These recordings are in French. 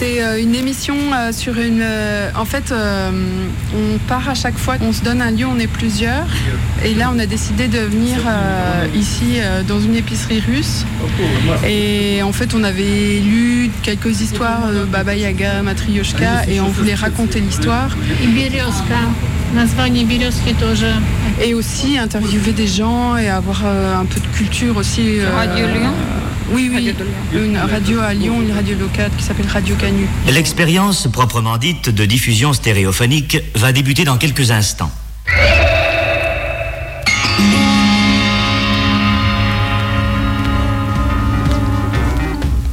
C'est euh, une émission euh, sur une. Euh, en fait, on part à chaque fois, on se donne un lieu, on est plusieurs. Et là, on a décidé de venir ici dans une épicerie russe. Et en fait, on avait lu quelques histoires de Baba Yaga, Matryoshka, et on voulait raconter l'histoire. Et aussi interviewer des gens et avoir un peu de culture aussi. Oui, oui. Une radio à Lyon, une radio locale qui s'appelle Radio Canu. L'expérience proprement dite de diffusion stéréophonique va débuter dans quelques instants.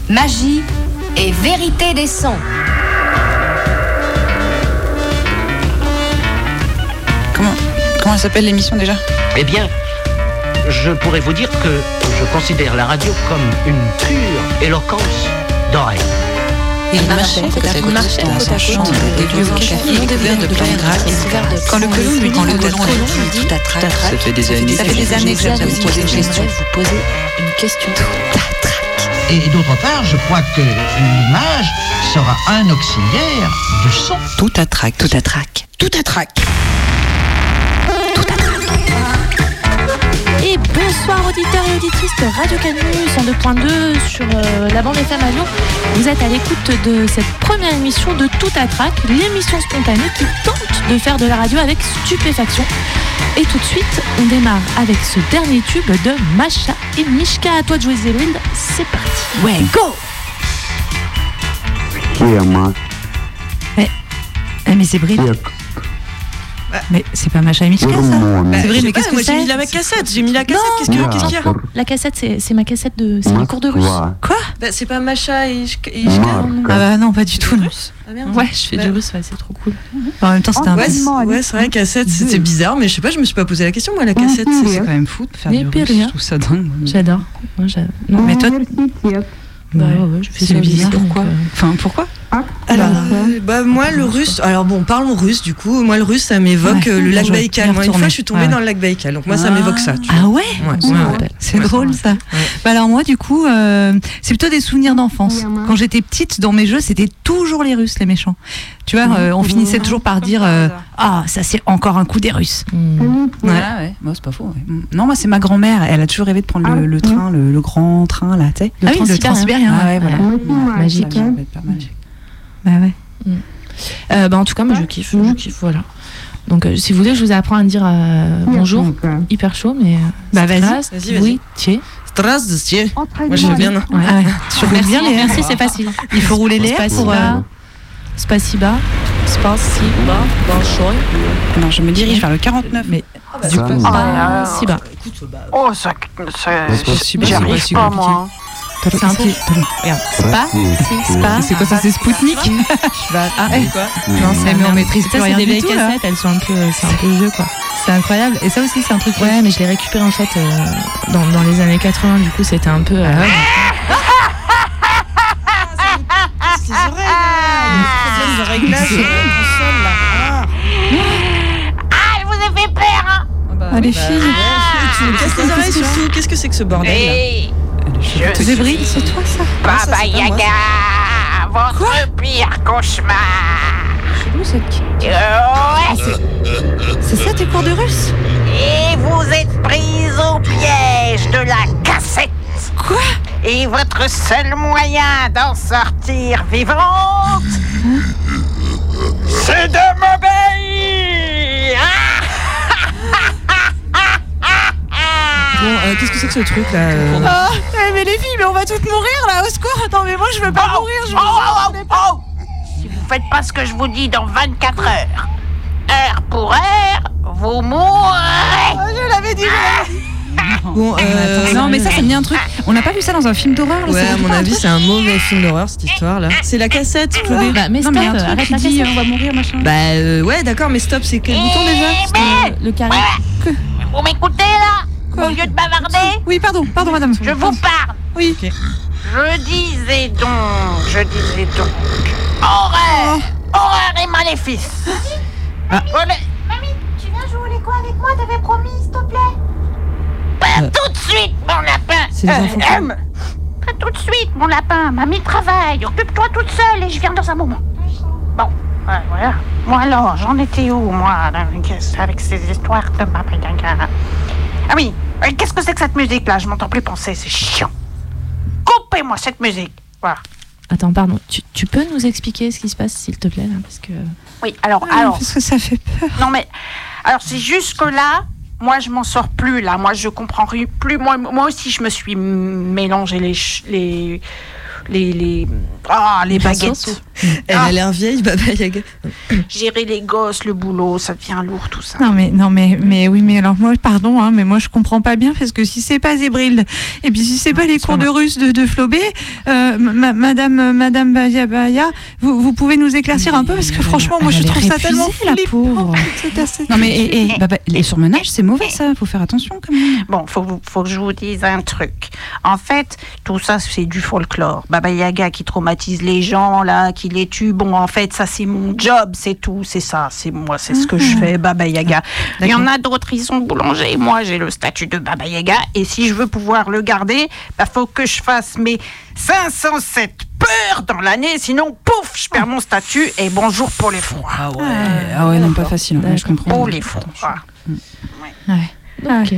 Magie et vérité des sons. Comment, comment elle s'appelle l'émission déjà? Eh bien, je pourrais vous dire que je considère la radio comme une pure éloquence d'oreille. Il marchait côte à côte dans sa chambre des vieux cafés couverts de plein grâce. Quand le colon lui dit le colon lui dit tout attraque. Ça fait des années Ça fait des années que j'aime vous poser une question. vous poser une question. Et d'autre part, je crois que l'image sera un auxiliaire du son. Tout attraque. Tout attraque. Tout attraque. Et bonsoir auditeurs et auditrices de Radio Canu 102.2 sur euh, la bande FM à Lyon. Vous êtes à l'écoute de cette première émission de Tout à Trac, l'émission spontanée qui tente de faire de la radio avec stupéfaction. Et tout de suite, on démarre avec ce dernier tube de Masha et Mishka. À toi de jouer Zébril, c'est parti. Ouais, go Eh, mais c'est Bril. Mais c'est pas Macha et Mishka, ça Bah, C'est vrai, mais qu'est-ce que j'ai c'est mis la cassette, j'ai mis la cassette, qu'est-ce Non. que- qu'est-ce qu'il y a La cassette, c'est ma cassette de. C'est mes cours de russe. Quoi? Bah c'est pas Macha et Ishka et Ishka Ah bah non, pas du tout. non. Ah. Ouais, je fais Bah, du russe, ouais, c'est trop cool. En même temps, c'était un Ouais, c'est ouais, c'est vrai, cassette, c'était bizarre, mais je sais pas, je me suis pas posé la question, moi, la cassette. C'est quand même fou de faire du russe. trouve ça dingue. J'adore. Mais toi, Bah Ouais. je fais c'est ça bizarre. Pourquoi euh, Enfin, pourquoi? Alors, euh, bah, moi, le russe, alors bon, parlons russe, du coup, moi, le russe, ça m'évoque Ouais, euh, le lac Baïkal. Moi, une fois, je suis tombée Ouais. dans le lac Baïkal, donc moi, ça m'évoque ça, tu. Ah ouais. C'est Ouais. drôle ça. Bah alors moi du coup, euh, c'est plutôt des souvenirs d'enfance. Quand j'étais petite, dans mes jeux, c'était toujours les Russes les méchants. Tu vois, euh, on finissait toujours par dire euh, ah ça c'est encore un coup des Russes. hmm. Ouais, ouais. Moi c'est pas faux. ouais. Mm. Non moi c'est ma grand-mère. Elle a toujours rêvé de prendre le, le train, le, le grand train là, tu sais. Le ah oui, le transsibérien. Ah ouais, voilà. Ouais, Magique. Bah ouais. Mm. Euh, bah en tout cas, moi je kiffe, je mm. kiffe, voilà. Donc euh, si vous voulez, je vous apprends à dire euh, mm. bonjour. Hyper chaud, mais. bah vas-y, Vas vas Oui, tiens. Moi je veux bien. Hein. Ouais. Ah ouais. Je veux merci, merci, c'est facile. Il faut rouler les airs pour. Spasiba. Spasiba. Bonjour. Non, je me dirige vers le 49. Mais du coup, Spasiba. Oh, ça. J'arrive pas, moi. Hein. C'est un peu. Regarde. Spa. Si, Spa. c'est quoi ça C'est Spoutnik Ah, Eh, quoi Non, c'est mais on maîtrise Ça, plus c'est des vieilles cassettes, elles sont un peu, c'est un peu vieux, quoi. C'est incroyable. Et ça aussi, c'est un truc. Ouais, mais je l'ai récupéré en fait euh, dans, dans les années 80, du coup c'était un peu. euh. Ah. Ah, je vous ai fait peur, hein Ah, les filles. Tu me casses les oreilles, surtout. Qu'est-ce que c'est que ce bordel, je C'est toi ça? Baba ça, moi, Yaga, votre pire cauchemar. Chelou cette qui. Euh, ouais. C'est ça tes cours de russe? Et vous êtes prise au piège de la cassette. Quoi? Et votre seul moyen d'en sortir vivante, c'est de m'obéir. Bon, euh, qu'est-ce que c'est que ce truc, là euh Ah, mais les filles, mais on va toutes mourir là, au secours Attends, mais moi je veux pas mourir, je Oh, oh, oh, oh. Si vous faites pas ce que je vous dis dans 24 heures, heure pour heure, vous mourrez. Je l'avais dit, Bon, euh... Non, mais ça, ça me dit un truc. On n'a pas vu ça dans un film d'horreur là, Ouais, à mon pas avis, c'est un mauvais film d'horreur, cette histoire-là. C'est la cassette, Chloé. Bah, mais Non, stop, mais un arrête la dit cassette. on va mourir, machin. Bah, euh, ouais, d'accord, mais stop, c'est quel bouton déjà Mais Le carré. vous m'écoutez là? Au lieu de bavarder, Oui, pardon, pardon, madame. je vous parle. Oui. Ok. Je disais donc, je disais donc, horreur, horreur et maléfice. Ah. Voilà. Mamie, tu viens jouer quoi avec moi T'avais promis, s'il te plaît? Pas Euh. tout de suite, mon lapin. C'est les Euh. À tout de suite, mon lapin. Mamie travaille. Occupe-toi toute seule et je viens dans un moment. Bon, ouais, voilà. Moi alors, j'en étais où, moi, avec ces histoires de Yaga Ah oui, euh, qu'est-ce que c'est que cette musique-là Je m'entends plus penser, c'est chiant. Coupez-moi cette musique. Voilà. Attends, pardon. Tu, tu peux nous expliquer ce qui se passe, s'il te plaît, là, parce que. Oui, alors, Ah, alors. parce que ça fait peur. Non mais, alors c'est jusque là, moi je m'en sors plus là. Moi je comprends plus. Moi, moi aussi je me suis mélangé les ch- les les les ah les baguettes. Elle Ah. a l'air vieille, Baba Yaga. Gérer les gosses, le boulot, ça devient lourd tout ça. Non mais non mais mais oui mais alors moi pardon hein, mais moi je comprends pas bien parce que si c'est pas Zébrilde et puis si c'est pas les cours de russe de, de Flobé euh, ma- madame madame Baya Baya vous, vous pouvez nous éclaircir un peu parce que franchement moi je trouve ça tellement la pauvre. C'est assez- Non mais et, et, bah, les surmenages, c'est mauvais ça, faut faire attention quand même. Bon, faut, faut que je vous dise un truc. En fait, tout ça, c'est du folklore. Baba Yaga qui traumatise les gens, là, qui les tue. Bon, en fait, ça, c'est mon job, c'est tout. C'est ça, c'est moi, c'est ce que je fais, Baba Yaga. Il y en a d'autres, ils sont boulangers. Moi, j'ai le statut de Baba Yaga. Et si je veux pouvoir le garder, bah, faut que je fasse mes 507 peurs dans l'année. Sinon, pouf, je perds mon statut. Et bonjour pour les froids. Ah ouais. Ah ouais, non, pas facile, ouais, je comprends. Pour les froids. Ok.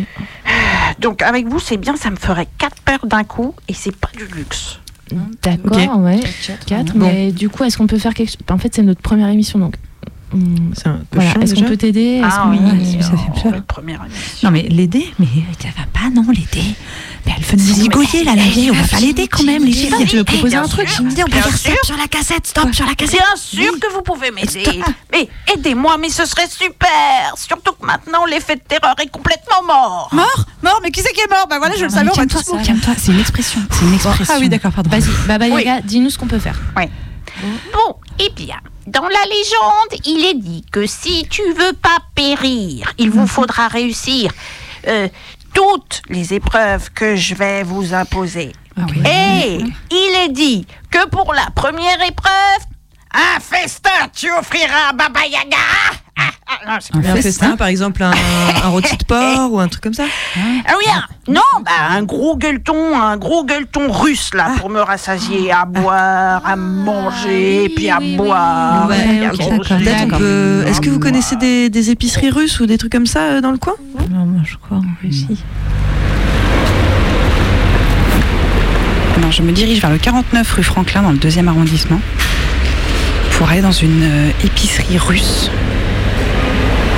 Donc, avec vous, c'est bien, ça me ferait quatre peurs d'un coup. Et c'est pas du luxe. D'accord, ouais. 4. Bon. Mais du coup, est-ce qu'on peut faire quelque chose? En fait, c'est notre première émission, donc. Hum, C'est un peu Voilà. Est-ce qu'on peut t'aider Est-ce Ah qu'on- oui, ça fait peur. première. Non mais l'aider mais ça va pas non l'aider. Mais elle fait nous zigoyer là la vieille on va pas l'aider quand même les filles. Tu veux proposer bien un truc sûr, me dis on peut faire stop sur la cassette stop sur la cassette. Bien sûr que vous pouvez m'aider. Mais aidez-moi, mais ce serait super. Surtout que maintenant, l'effet de terreur est complètement mort. Mort? Mort mais qui c'est qui est mort? Bah voilà je le Non, savais on va calme-toi, tous mourir. calme-toi, c'est une expression. C'est une expression. Ah oui d'accord pardon. Vas-y, Baba Oui. Yaga, dis-nous ce qu'on peut faire. Bon, eh bien, dans la légende, il est dit que si tu veux pas périr, il vous faudra réussir euh, toutes les épreuves que je vais vous imposer. Ah oui. Et il est dit que pour la première épreuve, un festin tu offriras à Baba Yaga. Ah, ah, non, c'est Un pas- festin, par exemple, un, un rôti de porc ou un truc comme ça Ah oui, un- non, bah, un gros gueuleton, un gros gueuleton russe là pour me rassasier, à boire, à manger, puis à boire. Ouais, on peut- Est-ce que vous connaissez des, des épiceries russes ou des trucs comme ça euh, dans le coin Non moi je crois en Russie. Alors, je me dirige vers le 49 rue Franklin dans le deuxième arrondissement aller dans une euh, épicerie russe.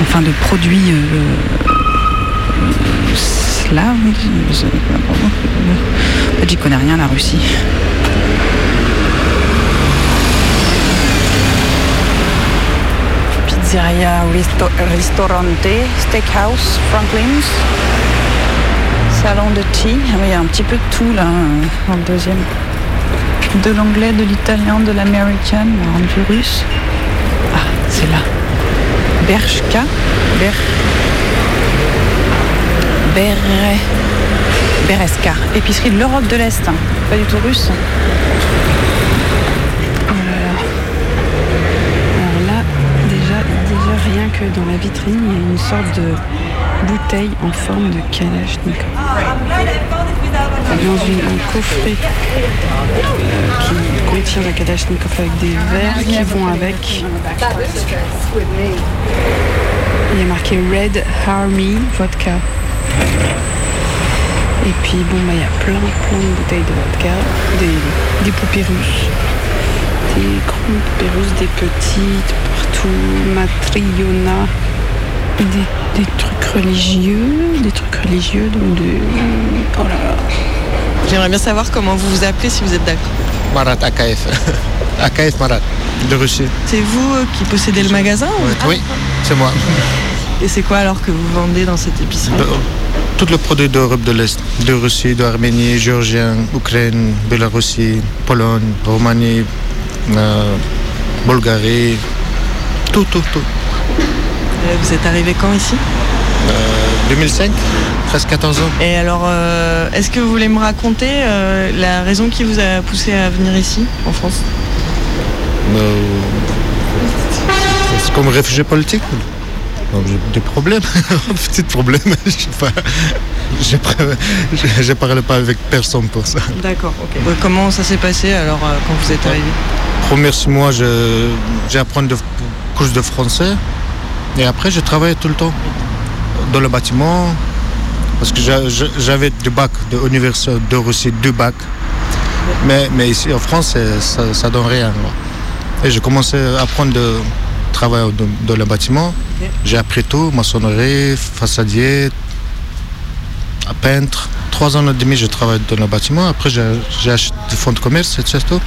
Enfin, de produits euh, euh, slaves. j'y connais rien, la Russie. Pizzeria, resto- ristorante, steakhouse, Franklin's. Salon de thé. Ah il y a un petit peu de tout là, euh, dans le deuxième. De l'anglais, de l'italien, de l'américain, du russe. Ah, c'est là. Bershka. Ber... Ber... Bereska. Épicerie de l'Europe de l'Est. Pas du tout russe. Alors là, déjà, déjà rien que dans la vitrine, il y a une sorte de bouteille en forme de Kalachnikov. Dans une, un coffret euh, qui contient la Kalachnikov avec des verres qui vont avec. Il y a marqué Red Army Vodka. Et puis bon, bah, il y a plein, plein de bouteilles de vodka, des, des poupées russes des grandes poupées russes, des petites, partout, matriona, des, des trucs religieux, des trucs religieux, donc de... Oh là là. J'aimerais bien savoir comment vous vous appelez si vous êtes d'accord. Marat AKF. AKF Marat, de Russie. C'est vous euh, qui possédez le magasin ou- Oui, c'est moi. Et c'est quoi alors que vous vendez dans cette épicerie De- Tous les produits d'Europe de l'Est, de Russie, d'Arménie, Géorgien, Ukraine, Bélarussie, Pologne, Roumanie, euh, Bulgarie, tout, tout, tout. Euh, Vous êtes arrivé quand ici Euh, 2005, presque 14 ans. Et alors, euh, est-ce que vous voulez me raconter euh, la raison qui vous a poussé à venir ici, en France Euh, c'est comme réfugié politique Donc, j'ai des problèmes, petits problèmes. Je sais pas. Je par- je- je parle pas avec personne pour ça. D'accord, ok. Euh, Comment ça s'est passé alors euh, quand vous êtes arrivé Premier six mois, j'ai appris de cours de français. Et après, je travaillais tout le temps dans le bâtiment. Parce que j'a- j'a- j'avais deux bacs de l'université de Russie, deux bacs. Mais, mais ici en France, ça, ça donne rien. Et j'ai commencé à apprendre de travailler dans, le bâtiment. J'ai appris tout, maçonnerie, façadier, à peintre. Trois ans et demi, je travaille dans le bâtiment. Après, j'ai acheté des fonds de commerce, et c'est tout.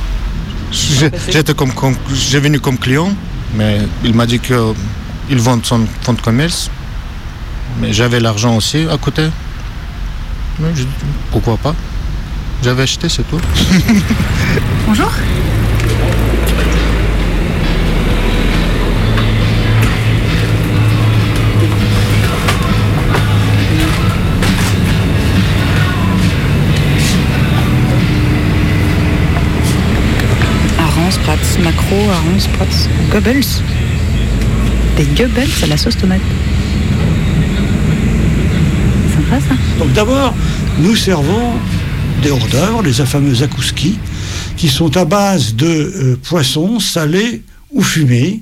J'ai- J'étais comme, comme- j'ai venu comme client, mais il m'a dit qu'il vend son fonds de commerce. Mais j'avais l'argent aussi à côté. Pourquoi pas J'avais acheté, c'est tout. Bonjour. Aranspratz, macro, Aranspratz, Goebbels. Des Goebbels à la sauce tomate. Sympa ça. Donc d'abord, nous servons des hors d'œuvre, les fameux akouski, qui sont à base de euh, poissons salés ou fumés,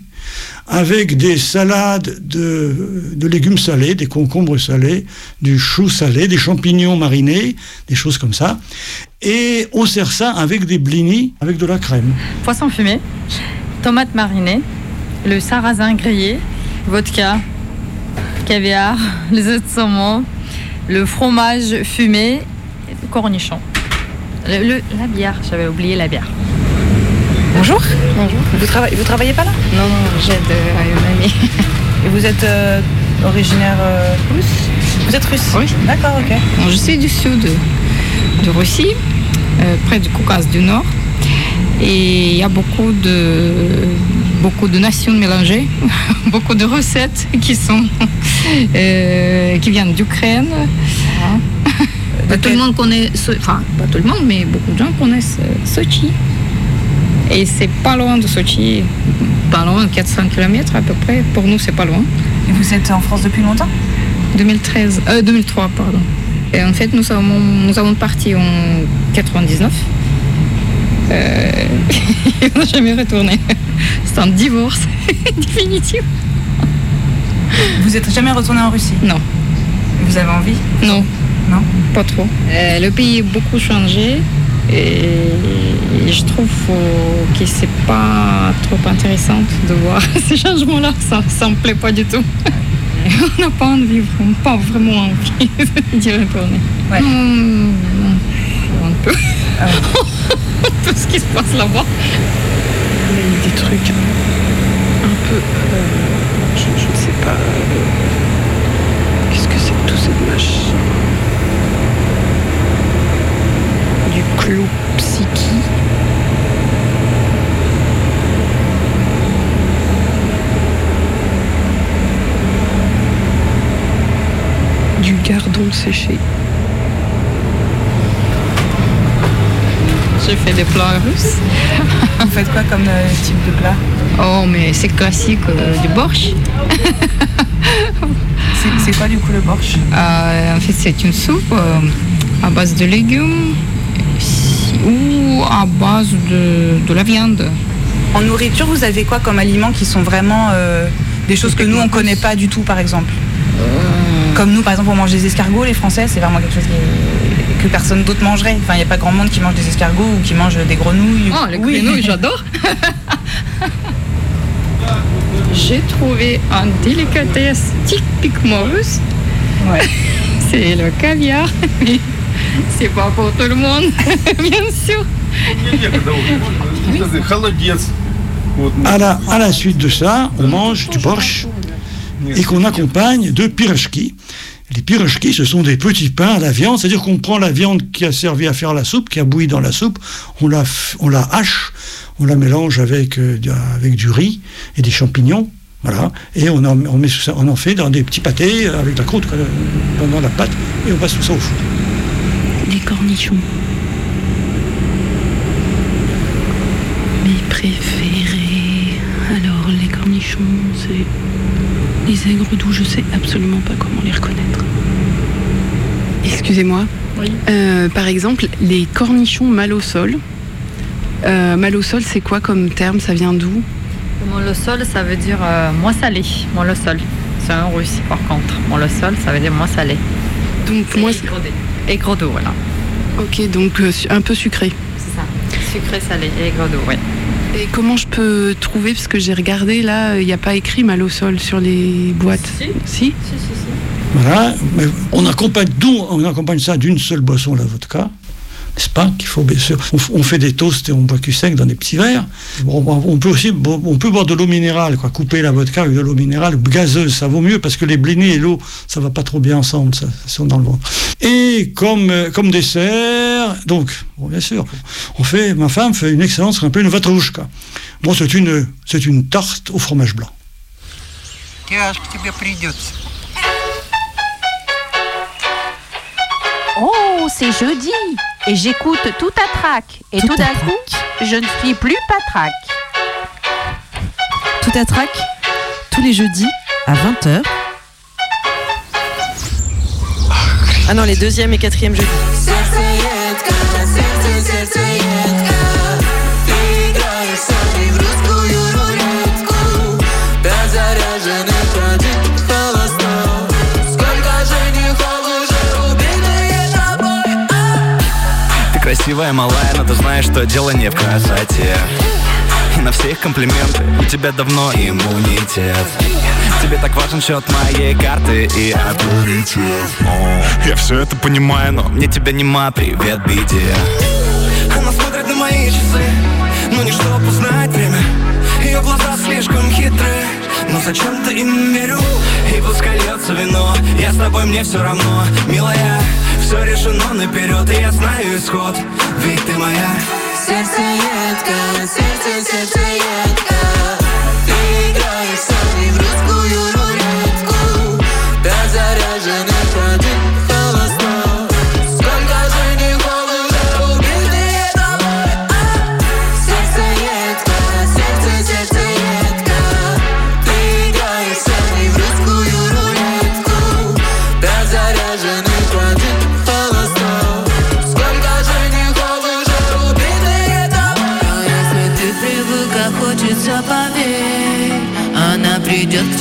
avec des salades de, de légumes salés, des concombres salés, du chou salé, des champignons marinés, des choses comme ça. Et on sert ça avec des blinis, avec de la crème. Poisson fumé, tomates marinées, le sarrasin grillé, vodka, caviar, les œufs de saumon, le fromage fumé, et le cornichon. Le- le- la bière, j'avais oublié la bière. Bonjour. Bonjour. Vous, travaillez, vous travaillez pas là? Non, non, j'aide euh, une amie. Et vous êtes euh, originaire euh, russe? Vous êtes russe? Oui. D'accord, ok. Bon, je suis du sud de Russie, euh, près du Caucase du Nord. Et il y a beaucoup de, beaucoup de nations mélangées, beaucoup de recettes qui, sont, euh, qui viennent d'Ukraine. Pas tout le monde connaît, enfin pas tout le monde, mais beaucoup de gens connaissent euh, Sochi. Et c'est pas loin de Sochi, pas loin, 400 km à peu près. Pour nous, c'est pas loin. Et vous êtes en France depuis longtemps? 2013, euh, 2003, pardon. Et en fait, nous avons, nous avons parti en 99. Euh, et on n'a jamais retourné. C'est un divorce définitif. Vous n'êtes jamais retourné en Russie? Non. Vous avez envie? Non. Non? Pas trop. Euh, le pays a beaucoup changé et je trouve que c'est pas trop intéressant de voir ces changements-là. Ça, ça me plaît pas du tout. On n'a pas envie, vraiment- pas vraiment envie d'y retourner. Hum, un peu. Tout ce qui se passe là-bas. Des trucs un peu. euh, je, je ne sais pas. euh, Qu'est-ce que c'est que tous ces machins Du clou psychi. Du gardon séché. Je fais des plats russes. Vous faites quoi comme euh, type de plat Oh, mais c'est classique euh, du borsch. C'est- quoi du coup le borsch Euh, en fait, c'est une soupe euh, à base de légumes ou à base de, de la viande. En nourriture, vous avez quoi comme aliments qui sont vraiment des choses que nous on connaît pas du tout, par exemple? Comme nous, par exemple, on mange des escargots, les Français, c'est vraiment quelque chose qui est- que personne d'autre mangerait. Enfin, il n'y a pas grand monde qui mange des escargots ou qui mange des grenouilles. Oh, les Oui. grenouilles, j'adore. J'ai trouvé un délicatesse typiquement russe. c'est le caviar. Mais c'est pas pour tout le monde, bien sûr. À la, à la suite de ça, on mange du borsch et qu'on accompagne de pirojki. Les pirojki, ce sont des petits pains à la viande, c'est-à-dire qu'on prend la viande qui a servi à faire la soupe, qui a bouilli dans la soupe, on la, on la hache, on la mélange avec, euh, avec du riz et des champignons, voilà, et on en, on met en fait dans des petits pâtés euh, avec la croûte dans, dans la pâte, et on passe tout ça au four. Des cornichons. Mes préférés. Alors, les cornichons, c'est les aigres doux, je sais absolument pas comment les reconnaître. Excusez-moi. Euh, par exemple, les cornichons mal au sol. Euh, mal au sol, c'est quoi comme terme? Ça vient d'où? Molosol, ça veut dire euh, moins salé. Molosol. C'est un russe, par contre. Molosol, ça veut dire moins salé. Donc moi, Et gros d'eau, voilà. ok, donc euh, un peu sucré. C'est ça. Sucré, salé et gros d'eau, oui. Et comment je peux trouver Parce que j'ai regardé là, il n'y a pas écrit mal au sol sur les boîtes. Si. Voilà, mais on accompagne, d'où on accompagne ça d'une seule boisson, la vodka, pas Qu'il faut bien sûr. On, fait des toasts et on boit cul sec dans des petits verres. On peut aussi, boire de l'eau minérale, quoi. Couper la vodka avec de l'eau minérale gazeuse, ça vaut mieux parce que les blénés et l'eau, ça va pas trop bien ensemble, ça, sont dans le ventre. Et comme euh, comme dessert, donc, bien sûr, on fait, ma femme fait une excellente, ce qu'on appelle une vatrouchka. Bon, c'est une c'est une tarte au fromage blanc. Oh, c'est jeudi et j'écoute tout à trac. Et tout, d'un coup, je ne suis plus patraque. Tout à trac, tous les jeudis à 20h. Ah non, les deuxième et quatrième jeudis. Красивая, малая, но ты знаешь, что дело не в красоте. И на все их комплименты у тебя давно иммунитет. Тебе так важен счет моей карты и авторитет. Я все это понимаю, но мне тебя нема, привет, беде Она смотрит на мои часы, но не чтобы узнать время. Ее глаза слишком хитрые, но зачем-то им верю. И пускай льется вино, я с тобой, мне все равно Милая, все решено наперед, и я знаю исход. Ведь ты моя. Сердцеедка, сердце, сердцеедка Ты играешь со мной в русскую рулетку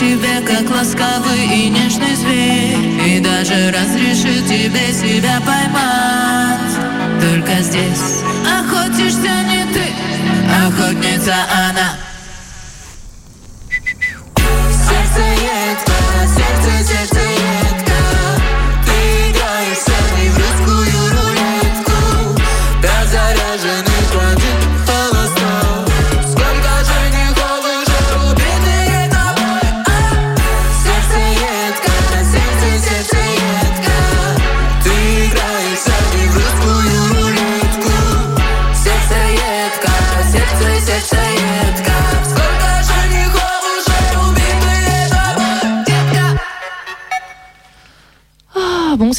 тебе, как ласковый и нежный зверь. И даже разрешит тебе себя поймать. Только здесь охотишься не ты, охотница она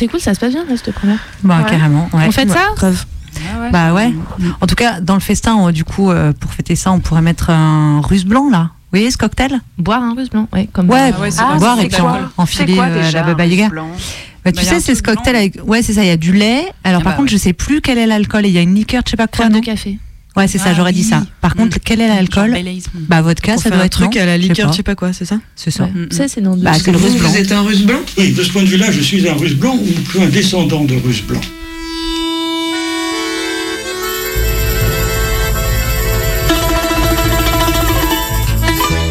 c'est cool, ça se passe bien là, cette première. Bah, Ouais. carrément. ouais. On fait Ouais, ça grave. Bah ouais. En tout cas, dans le festin, on- du coup, euh, pour fêter ça, on pourrait mettre un russe blanc là. Vous voyez ce cocktail? Boire un russe blanc, ouais, comme Ouais, Ah ouais, boire et puis enfiler euh, déjà, la baba yaga? Bah, Bah, tu a sais, c'est ce cocktail avec. Ouais, c'est ça, il y a du lait. Alors, Ah par bah contre, je sais plus quel est l'alcool. et Il y a une liqueur, je sais pas quoi. Crème de café. Ouais, c'est ça, j'aurais dit ça. Par contre, quel est l'alcool Baileys. Bah, vodka, Pour ça doit un être. truc non à la liqueur, je sais pas quoi, c'est ça C'est ça. Ça, c'est dans Bah, c'est le russe blanc. Vous êtes un russe blanc Oui, de ce point de vue-là, je suis un russe blanc ou plutôt un descendant de russe blanc.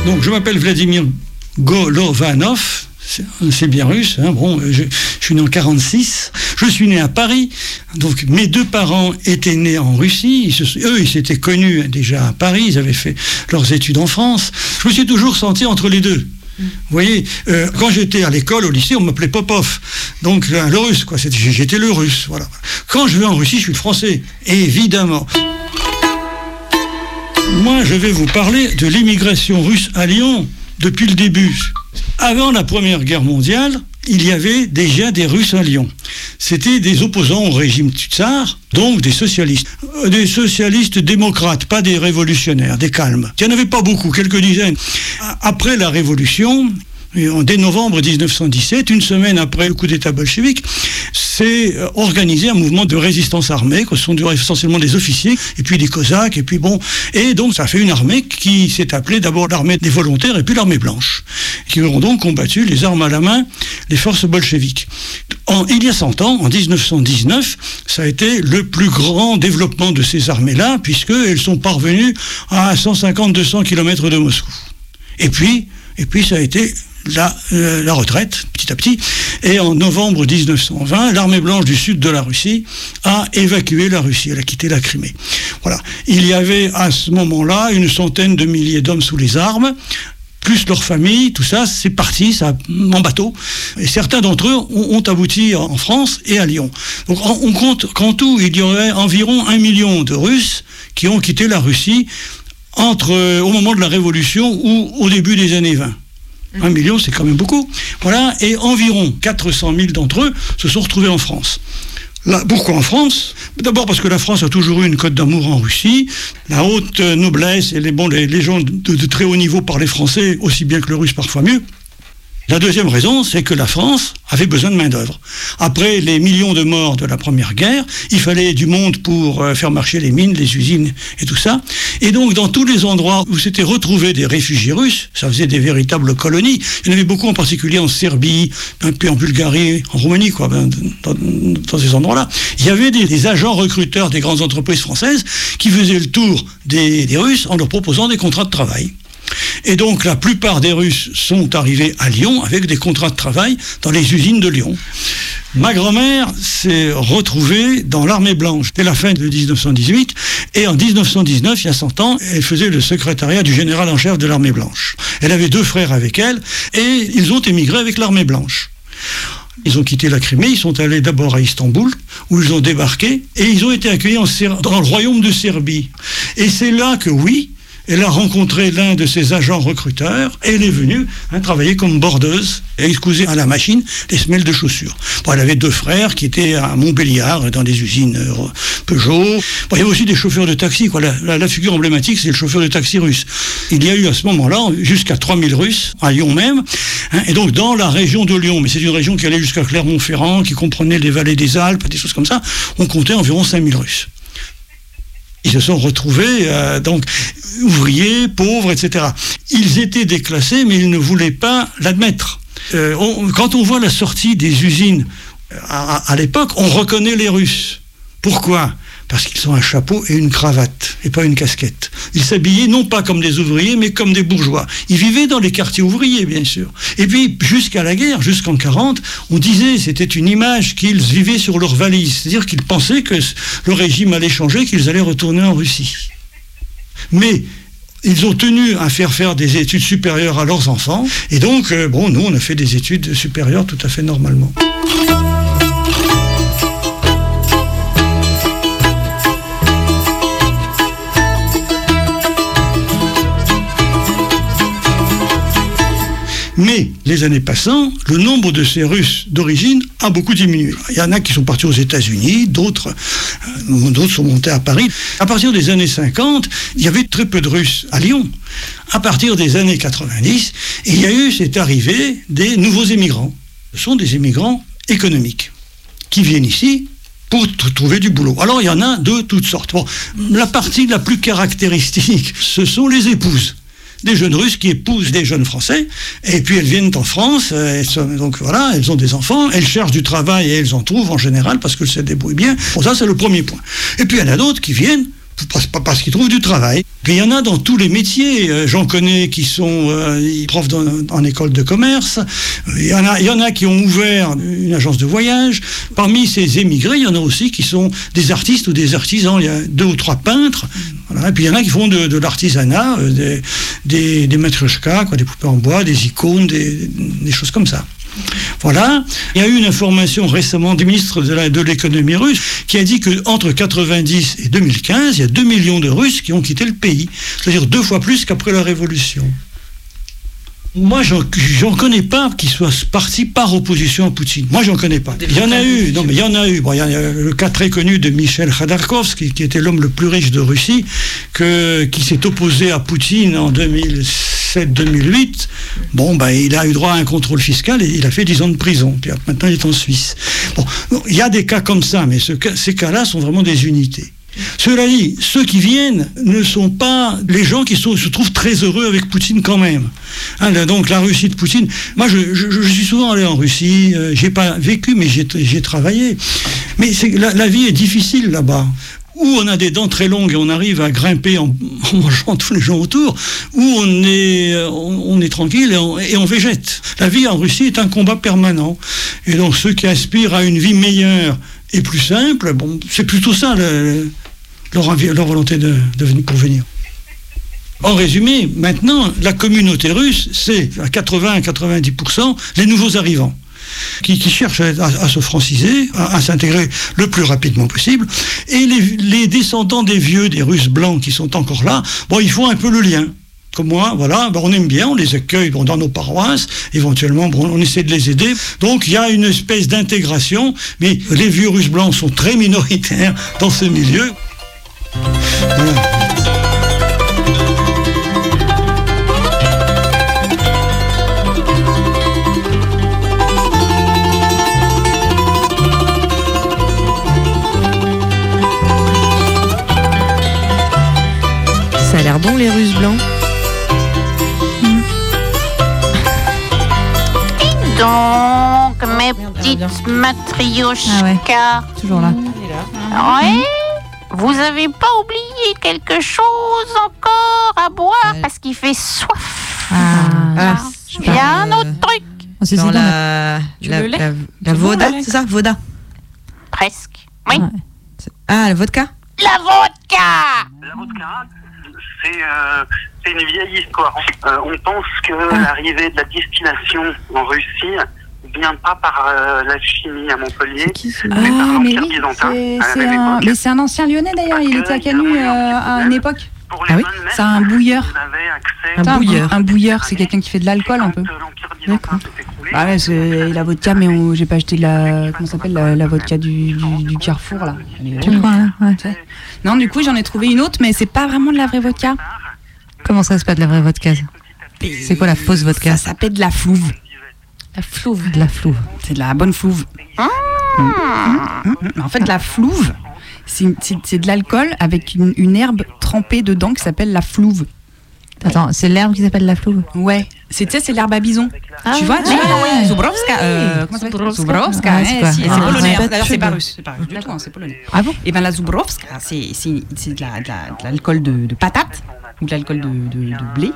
Donc, je m'appelle Vladimir Golovanov. C'est c'est bien russe. hein, Bon, je, je suis né en 46. Je suis né à Paris. Donc, mes deux parents étaient nés en Russie. Ils se- eux, ils s'étaient connus déjà à Paris. Ils avaient fait leurs études en France. Je me suis toujours senti entre les deux. Vous voyez, euh, quand j'étais à l'école, au lycée, on m'appelait Popov. Donc, le, le russe, quoi. J'étais le russe, voilà. Quand je vais en Russie, je suis le français. Évidemment. Moi, je vais vous parler de l'immigration russe à Lyon depuis le début. Avant la Première Guerre mondiale, il y avait déjà des Russes à Lyon. C'était des opposants au régime tsar, donc des socialistes. Euh, Des socialistes démocrates, pas des révolutionnaires, des calmes. Il n'y en avait pas beaucoup, quelques dizaines. Après la Révolution, dès novembre 1917, une semaine après le coup d'État bolchevique, s'est euh, organisé un mouvement de résistance armée, que sont essentiellement des officiers, et puis des cosaques, et puis bon. Et donc ça fait une armée qui s'est appelée d'abord l'armée des volontaires, et puis l'armée blanche, qui ont donc combattu les armes à la main les forces bolcheviques. En, il y a 100 ans, en 1919, ça a été le plus grand développement de ces armées-là, puisqu'elles sont parvenues à 150-200 km de Moscou. Et puis, et puis ça a été la, euh, la retraite, petit à petit. Et en novembre 1920, l'armée blanche du sud de la Russie a évacué la Russie. Elle a quitté la Crimée. Voilà. Il y avait à ce moment-là une centaine de milliers d'hommes sous les armes plus leur famille, tout ça, c'est parti, ça, en bateau. Et certains d'entre eux ont, abouti en France et à Lyon. Donc on, on compte qu'en tout, il y aurait environ un million de Russes qui ont quitté la Russie entre, euh, au moment de la Révolution ou au début des années 20. Un million, c'est quand même beaucoup. Voilà, et environ 400 000 d'entre eux se sont retrouvés en France. Là, pourquoi en France? D'abord parce que la France a toujours eu une cote d'amour en Russie. La haute noblesse et les, les, gens de, de très haut niveau parlaient français aussi bien que le russe, parfois mieux. La deuxième raison, c'est que la France avait besoin de main-d'œuvre. Après les millions de morts de la Première Guerre, il fallait du monde pour euh, faire marcher les mines, les usines et tout ça. Et donc, dans tous les endroits où s'étaient retrouvés des réfugiés russes, ça faisait des véritables colonies. Il y en avait beaucoup, en particulier en Serbie, peu en Bulgarie, en Roumanie, quoi, ben, dans, ces endroits-là. Il y avait des, agents recruteurs des grandes entreprises françaises qui faisaient le tour des Russes en leur proposant des contrats de travail. Et donc la plupart des Russes sont arrivés à Lyon avec des contrats de travail dans les usines de Lyon. Ma grand-mère s'est retrouvée dans l'armée blanche dès la fin de 1918 et en 1919, il y a 100 ans, elle faisait le secrétariat du général en chef de l'armée blanche. Elle avait deux frères avec elle et ils ont émigré avec l'armée blanche. Ils ont quitté la Crimée, ils sont allés d'abord à Istanbul, où ils ont débarqué, et ils ont été accueillis dans le royaume de Serbie. Et c'est là que, oui, elle a rencontré l'un de ses agents recruteurs, et elle est venue hein, travailler comme bordeuse, et excuser à la machine les semelles de chaussures. Bon, elle avait deux frères qui étaient à Montbéliard, dans des usines euh, Peugeot. Il y avait aussi des chauffeurs de taxi. La figure emblématique, c'est le chauffeur de taxi russe. Il y a eu à ce moment-là jusqu'à 3000 Russes, à Lyon même, hein, et donc dans la région de Lyon, mais c'est une région qui allait jusqu'à Clermont-Ferrand, qui comprenait les vallées des Alpes, des choses comme ça, on comptait environ 5000 Russes. Ils se sont retrouvés, euh, donc, ouvriers, pauvres, etc. Ils étaient déclassés, mais ils ne voulaient pas l'admettre. Euh, quand on voit la sortie des usines euh, à, à- l'époque, on reconnaît les Russes. Pourquoi? Parce qu'ils ont un chapeau et une cravate, et pas une casquette. Ils s'habillaient non pas comme des ouvriers, mais comme des bourgeois. Ils vivaient dans les quartiers ouvriers, bien sûr. Et puis, jusqu'à la guerre, jusqu'en 40, on disait, c'était une image qu'ils vivaient sur leur valise. C'est-à-dire qu'ils pensaient que le régime allait changer, qu'ils allaient retourner en Russie. Mais ils ont tenu à faire faire des études supérieures à leurs enfants. Et donc, euh, bon, nous, on a fait des études supérieures tout à fait normalement. Mais les années passant, le nombre de ces Russes d'origine a beaucoup diminué. Il y en a qui sont partis aux États-Unis, d'autres euh, sont montés à Paris. À partir des années 50, il y avait très peu de Russes à Lyon. À partir des années 90, il y a eu cette arrivée des nouveaux émigrants. Ce sont des émigrants économiques qui viennent ici pour tr- trouver du boulot. Alors il y en a de toutes sortes. La partie la plus caractéristique, ce sont les épouses des jeunes Russes qui épousent des jeunes Français, et puis elles viennent en France, euh, elles donc voilà, elles ont des enfants, elles cherchent du travail et elles en trouvent en général parce qu'elles se débrouillent bien. Bon, ça c'est le premier point. Et puis il y en a d'autres qui viennent parce qu'ils trouvent du travail. Il y en a dans tous les métiers. Euh, J'en connais qui sont euh, profs en école de commerce. Il y, en a, qui ont ouvert une agence de voyage. Parmi ces émigrés, il y en a aussi qui sont des artistes ou des artisans. Il y a deux ou trois peintres. Et puis il y en a qui font de, l'artisanat, euh, des, des, des des poupées en bois, des icônes, des choses comme ça. Voilà. Il y a eu une information récemment du ministre de l'économie russe qui a dit qu'entre 90 et 2015, il y a 2 millions de Russes qui ont quitté le pays. C'est-à-dire deux fois plus qu'après la Révolution. Moi, j'en connais pas qui soit parti par opposition à Poutine. Moi, j'en connais pas. Il y en a eu, non, mais il y en a eu. Bon, il y a le cas très connu de Michel Khodorkovsky, qui était l'homme le plus riche de Russie, que, qui s'est opposé à Poutine en 2007-2008. Bon, ben, il a eu droit à un contrôle fiscal et il a fait 10 ans de prison. Puis maintenant, il est en Suisse. Bon, il y a des cas comme ça, mais ce ces cas-là sont vraiment des unités. Cela dit, ceux qui viennent ne sont pas les gens qui sont- se trouvent très heureux avec Poutine quand même. Hein, donc la Russie de Poutine. Moi, je, suis souvent allé en Russie. euh, j'ai pas vécu, mais j'ai travaillé. Mais la vie est difficile là-bas. Où on a des dents très longues et on arrive à grimper en, mangeant tous les gens autour, où on est, euh, tranquille et on, végète. La vie en Russie est un combat permanent. Et donc ceux qui aspirent à une vie meilleure et plus simple, c'est plutôt ça le- leur, leur volonté de, pour venir. En résumé, maintenant, la communauté russe, c'est à 80-90% les nouveaux arrivants. Qui, cherchent à, se franciser, à, s'intégrer le plus rapidement possible. Et les, descendants des vieux, des Russes blancs qui sont encore là, bon, ils font un peu le lien. Comme moi, voilà, ben, on aime bien, on les accueille dans nos paroisses, éventuellement, on essaie de les aider. Donc il y a une espèce d'intégration, mais les vieux Russes blancs sont très minoritaires dans ce milieu. Voilà. Bon les Russes blancs. Donc, mes petites matrioshkas. Toujours là. Ouais. Vous avez pas oublié quelque chose encore à boire parce qu'il fait soif. Ah, Il y a un autre truc. c'est Dans la, Tu la, veux le lait la, la C'est bon, voda, lait c'est ça Voda. Presque. Oui. Ah, la vodka La vodka La vodka, c'est euh, c'est une vieille histoire. Euh, on pense que l'arrivée de la distillation en Russie vient pas par euh, la chimie à Montpellier, mais par Ah, l'Empire byzantin c'est un, mais c'est un ancien lyonnais d'ailleurs, il était à Canu à une époque. Ah oui C'est un bouilleur. Un bouilleur. Un bouilleur, c'est quelqu'un qui fait de l'alcool un peu. D'accord. Ah ouais, c'est la vodka, mais on- j'ai pas acheté de la. Comment ça s'appelle la, la vodka du, du, du Carrefour là. Est Tu horrible. crois, hein, ouais. Tu sais. Non, du coup, j'en ai trouvé une autre, mais c'est pas vraiment de la vraie vodka. Comment ça se passe de la vraie vodka C'est quoi la fausse vodka Ça s'appelle de la flouve. La flouve. De la flouve. C'est de la bonne flouve. Ah. Mm, mm, mm. En fait, la flouve, c'est de l'alcool avec une, une herbe trempée dedans qui s'appelle la flouve. Attends, c'est l'herbe qui s'appelle la flouve Ouais, c'est tu sais, c'est l'herbe à bison. Ah tu vois, tu vois Zubrowska, euh, comment ça s'appelle Zubrowska, Ouais, hein, c'est si, Ah, polonais. D'ailleurs, c'est pas russe, c'est pas russe du tout, hein, c'est polonais. Ah bon Et ben la Zubrowska, c'est de la- de la- de l'alcool patate, ou de l'alcool de blé,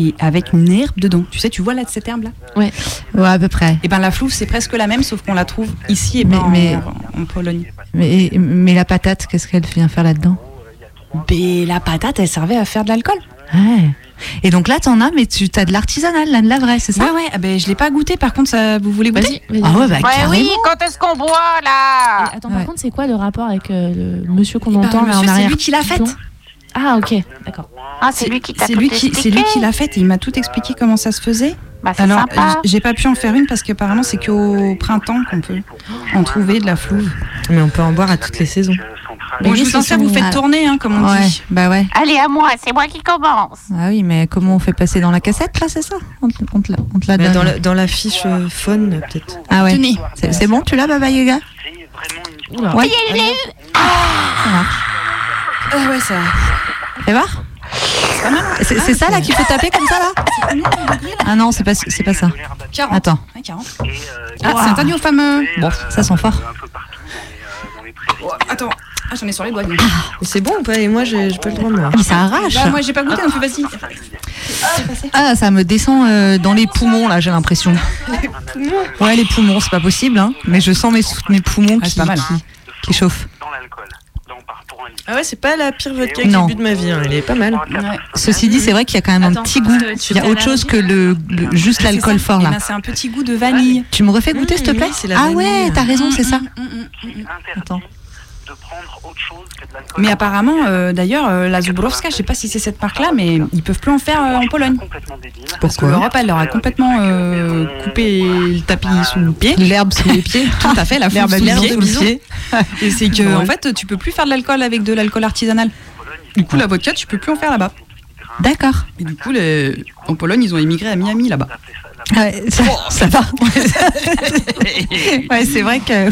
et avec une herbe dedans. Tu sais, tu vois là cette herbe là Ouais. Ouais, à peu près. Et ben la flouve, c'est presque la même, sauf qu'on la trouve ici et pas Mais- en, mais- en Pologne. Mais, mais la patate, qu'est-ce qu'elle vient faire là-dedans? Ben la patate, elle servait à faire de l'alcool. Ouais. Et donc là, t'en as, mais tu as de l'artisanal, là, de la vraie, c'est ça? Ouais, ouais, ah ben, je l'ai pas goûté, par contre, ça, vous voulez goûter? Ah ouais, bah Ouais, carrément. oui, quand est-ce qu'on boit là? Attends, par contre, c'est quoi le rapport avec euh, le monsieur qu'on Eh ben, entend là en monsieur, c'est arrière? lui qui l'a faite. Ah, ok, d'accord. Ah, c'est lui qui t'a C'est lui qui, c'est lui qui l'a faite et il m'a tout expliqué comment ça se faisait. Bah, Alors, j'ai pas pu en faire une parce qu'apparemment c'est qu'au printemps qu'on peut en trouver de la flouve. Mais on peut en boire à toutes les saisons. Bon, je vous en sers, vous faites tourner, hein, comme on Ouais, dit. bah ouais. Allez, à moi, c'est moi qui commence. Ah oui, mais comment on fait passer dans la cassette, là, c'est ça? On te, on te la, on te la donne. dans, la, dans la fiche euh, faune, peut-être. Ah ouais. C'est bon, tu l'as, Baba Yaga? Ouais. Il est- Ça marche. Ah ouais, ça. Fais voir C'est c'est ça, là, qu'il faut taper comme ça, là Ah non, c'est pas, c'est pas ça. 40. Attends. Ouais, 40. Ah, c'est interdit aux femmes. euh. Bon, ça sent fort. Oh, attends, ah, j'en ai sur les doigts. Mais C'est bon ou pas? Et moi, j'ai pas le droit, moi. Mais ça arrache. Bah, moi j'ai pas goûté, donc vas-y. Ah, ça me descend euh, dans les poumons, là, j'ai l'impression. Ouais, les poumons, c'est pas possible, hein. Mais je sens mes, mes poumons Ah, qui, c'est pas mal. qui, qui chauffent. Ah ouais, c'est pas la pire vodka que j'ai bu de ma vie. hein. Elle est pas mal. Ceci dit, c'est vrai qu'il y a quand même un petit goût. Il y a autre chose que le, le- juste l'alcool fort, Eh là. ben, c'est un petit goût de vanille. Tu me refais goûter, s'il te Mmh, plaît oui, c'est la Ah ouais, t'as raison, c'est ça. Mm, Attends. Prendre autre chose que de l'alcool. Mais apparemment, euh, d'ailleurs, euh, la Zubrowska, je sais pas si c'est cette marque-là, mais ils peuvent plus en faire euh, en Pologne. Parce que l'Europe, elle leur a complètement euh, coupé le tapis sous le pied. L'herbe sous les pieds. Tout à fait, la L'herbe l'herbe sous sous le le pied. Et c'est que, Ouais. en fait, tu peux plus faire de l'alcool avec de l'alcool artisanal. Du coup, la vodka, tu peux plus en faire là-bas. D'accord. Et du coup, les... en Pologne, ils ont émigré à Miami là-bas. Ouais, ça, ça va. ouais, c'est vrai que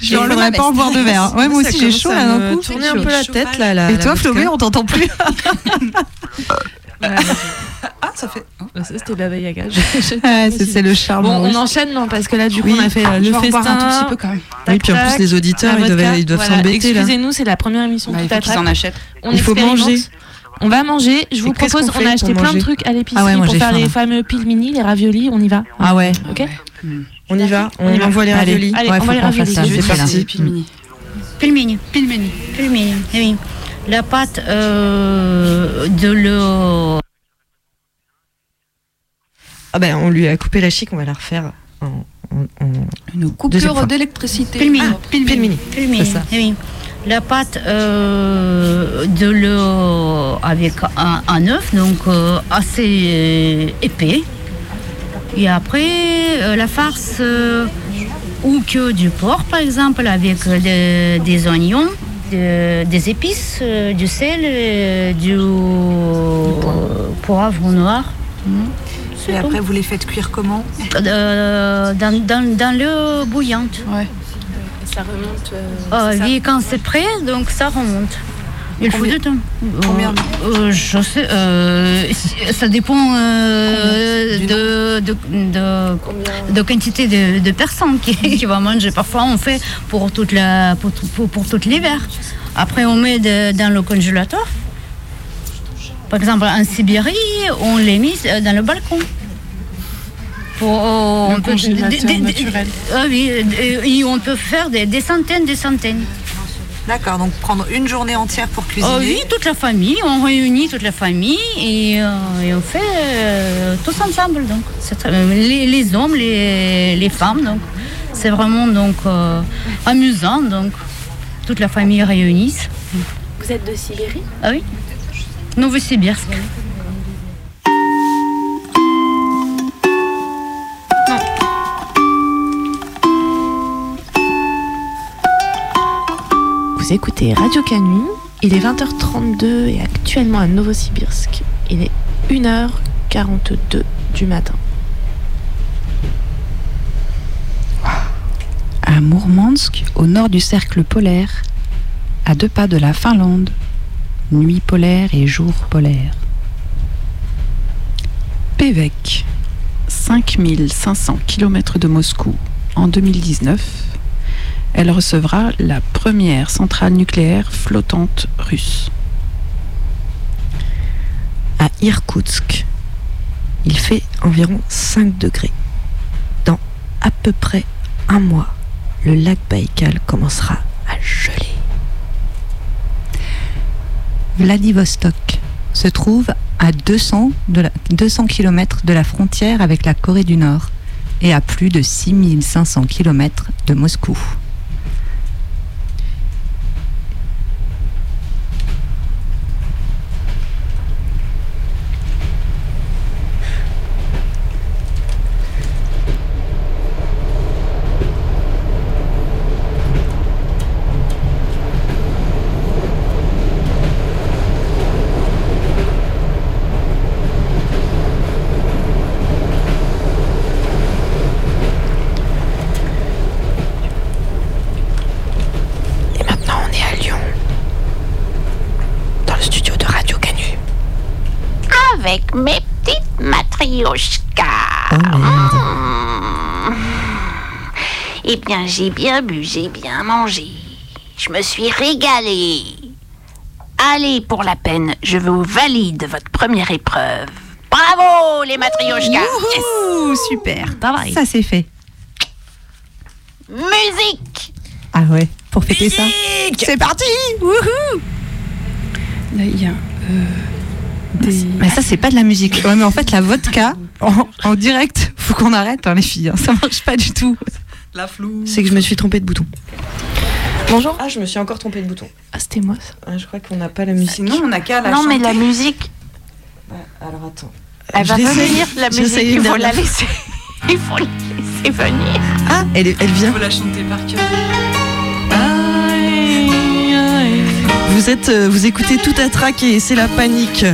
je voudrais pas en boire de verre. Ouais, moi aussi j'ai chaud à là d'un coup. tourner un peu la tête, là, la- Et la toi. Flaubert, on t'entend plus. Ah, ça fait. Ça, c'était Baba Yaga. Ouais, c'est c'est le charme. Bon, on enchaîne, non, parce que là, du coup, Oui. on a fait euh, le festin. un tout petit peu quand même. Tac, Oui, puis en plus, les auditeurs, la ils doivent- Voilà, s'embêter. Excusez-nous, c'est la première émission Bah, tout il faut à. On Il faut manger. On va manger. Je vous propose, qu'on on a acheté plein de trucs à l'épicerie Ah ouais, pour faire faim, les là. fameux pilmini, les raviolis. On y va. Ah ouais. Ok. On y va, on, y va. envoie les raviolis. Allez, Ouais, on va les raviolis. ça. Je vais C'est faire parti. Pilmini. Pilmeni. Pilmini, eh oui. La pâte euh, de l'eau. Ah ben, on lui a coupé la chic, on va la refaire en, en- en- Une coupure d'électricité. Pilmini. Ah, Pilmini. Pilmini, C'est ça. eh oui. La pâte euh, de l'eau avec un, un œuf, donc euh, assez épais. Et après, euh, la farce ou que du porc, par exemple, avec de- des oignons, de- des épices, du sel, du poivre noir. Et après, vous les faites cuire comment? Dans, dans, dans l'eau bouillante. Ouais. Ça remonte. Ah oui, quand c'est prêt, donc ça remonte. Il faut du temps. combien de Euh, Je sais, euh, ça dépend euh, de, de, de, de quantité de, de personnes qui, qui vont manger. Parfois, on fait pour, toute la, pour, tout- pour, pour tout l'hiver. Après, on met dans le congélateur. Par exemple, en Sibérie, on les met euh, dans le balcon. Pour, euh, Le on peut- des-. Ah oui, et- et on peut faire des, des centaines, des centaines. D'accord, donc prendre une journée entière pour cuisiner. Oh oui, toute la famille, on réunit toute la famille et, euh, et on fait euh, tous ensemble. Donc, très- euh, les, les hommes, les, les femmes, donc c'est vraiment donc euh, amusant. Donc, toute la famille réunisse. Vous êtes de Sibérie? Ah oui, Novosibirsk. Écoutez Radio Canu. Il est 20h32 et actuellement à Novosibirsk, il est 1h42 du matin. À Mourmansk, au nord du cercle polaire, à deux pas de la Finlande, nuit polaire et jour polaire. Pévec, 5500 km de Moscou en 2019, elle recevra la première centrale nucléaire flottante russe. À Irkoutsk, il fait environ 5 degrés. Dans à peu près un mois, le lac Baïkal commencera à geler. Vladivostok se trouve à 200, de la- 200 km de la frontière avec la Corée du Nord et à plus de 6500 km de Moscou. Et maintenant, on est à Lyon, dans le studio de Radio Canu. Avec mes petites matrioshkas. Oh, Eh bien, j'ai bien bu, j'ai bien mangé. Je me suis régalée. Allez, pour la peine, je vous valide votre première épreuve. Bravo, les matrioshkas. Ouh, super, ça c'est fait. Musique. Ah ouais, pour fêter ça. C'est parti Wouhou Là, il y a euh, des. Mais ça c'est pas de la musique. Ouais, mais en fait la vodka en, en direct, faut qu'on arrête hein, les filles, hein, ça marche pas du tout. La flou. C'est que je me suis trompée de bouton. Bonjour. Ah, je me suis encore trompée de bouton. Ah, c'était moi ça. Ah, je crois qu'on n'a pas la musique. Sinon, on n'a qu'à la Non, mais la musique, Alors attends. elle va Je l'ai fait. venir, la musique, il faut la laisser. Il faut la laisser venir. Ah, elle, elle vient. faut la chanter par cœur. Vous êtes, euh, vous écoutez tout à traquer, c'est la panique.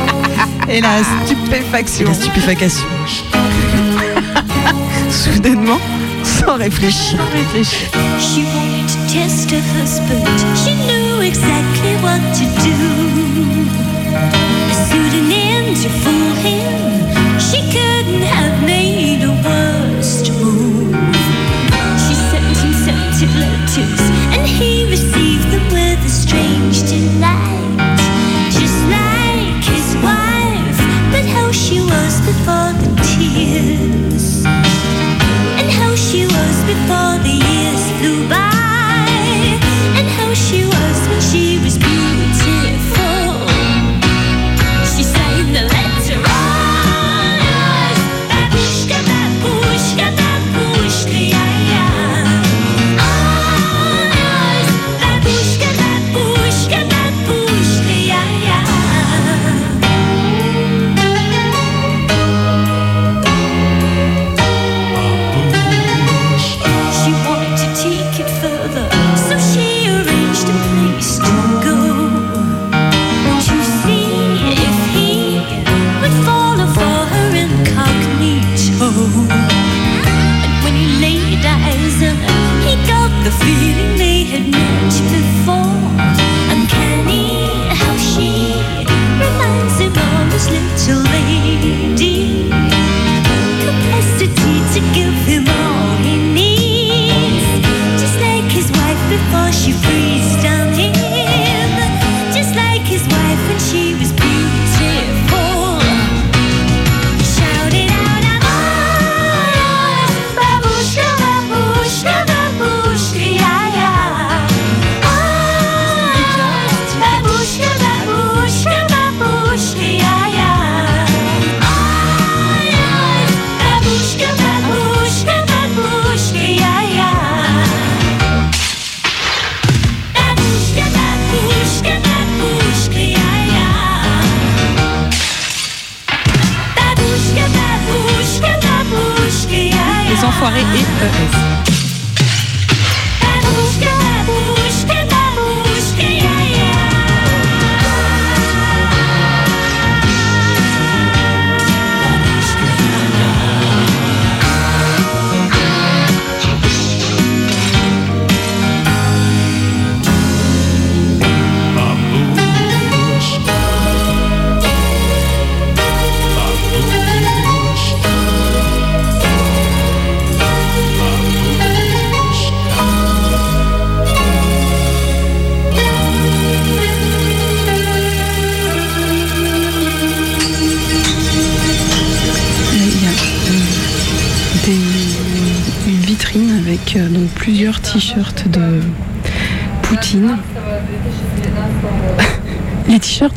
Et la stupéfaction. La stupéfaction. Soudainement, sans réfléchir. Sans réfléchir. She wanted to test her husband. She knew exactly what to do. A pseudonym to fool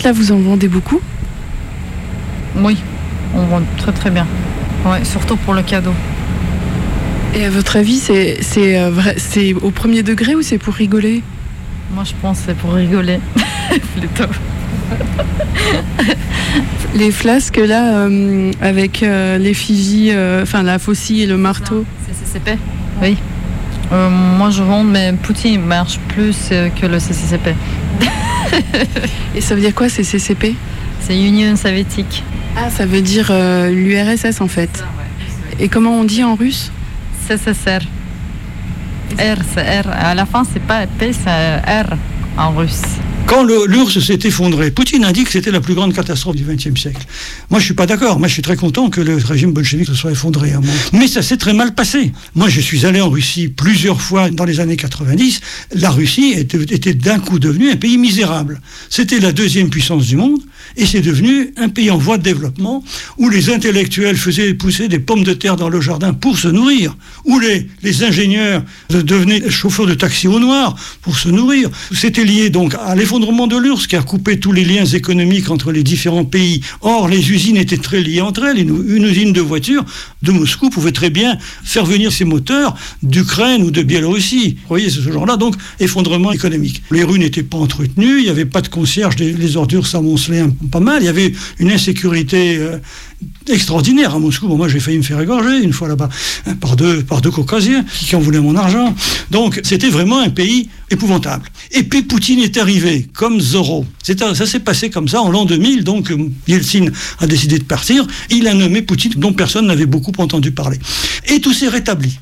Là, vous en vendez beaucoup? Oui, on vend très très bien. Ouais, surtout pour le cadeau. Et à votre avis, c'est c'est euh, vrai- c'est au premier degré ou c'est pour rigoler? Moi je pense que c'est pour rigoler. Plutôt. Les flasques là, euh, avec euh, l'effigie, euh, enfin la faucille et le marteau. CCCP Oui. Moi je vends, mais Poutine marche plus que le CCCP. Et ça veut dire quoi, c'est CCP C'est Union soviétique. Ah, ça veut dire euh, l'URSS en fait. Et comment on dit en russe CCSR. R, c'est R. À la fin, c'est pas P, c'est R en russe. Quand l'URSS s'est effondré, Poutine indique que c'était la plus grande catastrophe du XXe siècle. Moi, je suis pas d'accord. Moi, je suis très content que le régime bolchevique se soit effondré. moment. Mais ça s'est très mal passé. Moi, je suis allé en Russie plusieurs fois dans les années 90. La Russie était, était d'un coup devenue un pays misérable. C'était la deuxième puissance du monde et c'est devenu un pays en voie de développement où les intellectuels faisaient pousser des pommes de terre dans le jardin pour se nourrir, où les, les ingénieurs devenaient chauffeurs de taxi au noir pour se nourrir. C'était lié donc à l'effondrement l'effondrement de l'URSS qui a coupé tous les liens économiques entre les différents pays. Or, les usines étaient très liées entre elles. Une, usine de voitures de Moscou pouvait très bien faire venir ses moteurs d'Ukraine ou de Biélorussie. Vous voyez, c'est ce genre-là. Donc, effondrement économique. Les rues n'étaient pas entretenues, il n'y avait pas de concierge, les, ordures s'amoncelaient pas mal, il y avait une insécurité euh, extraordinaire à Moscou. Moi, j'ai failli me faire égorger une fois là-bas hein, par deux, par deux caucasiens qui en voulaient mon argent. Donc, c'était vraiment un pays épouvantable. Et puis, Poutine est arrivé comme Zorro. Un- ça s'est passé comme ça en l'an 2000. Donc, euh, Yeltsin a décidé de partir. Il a nommé Poutine, dont personne n'avait beaucoup entendu parler. Et tout s'est rétabli.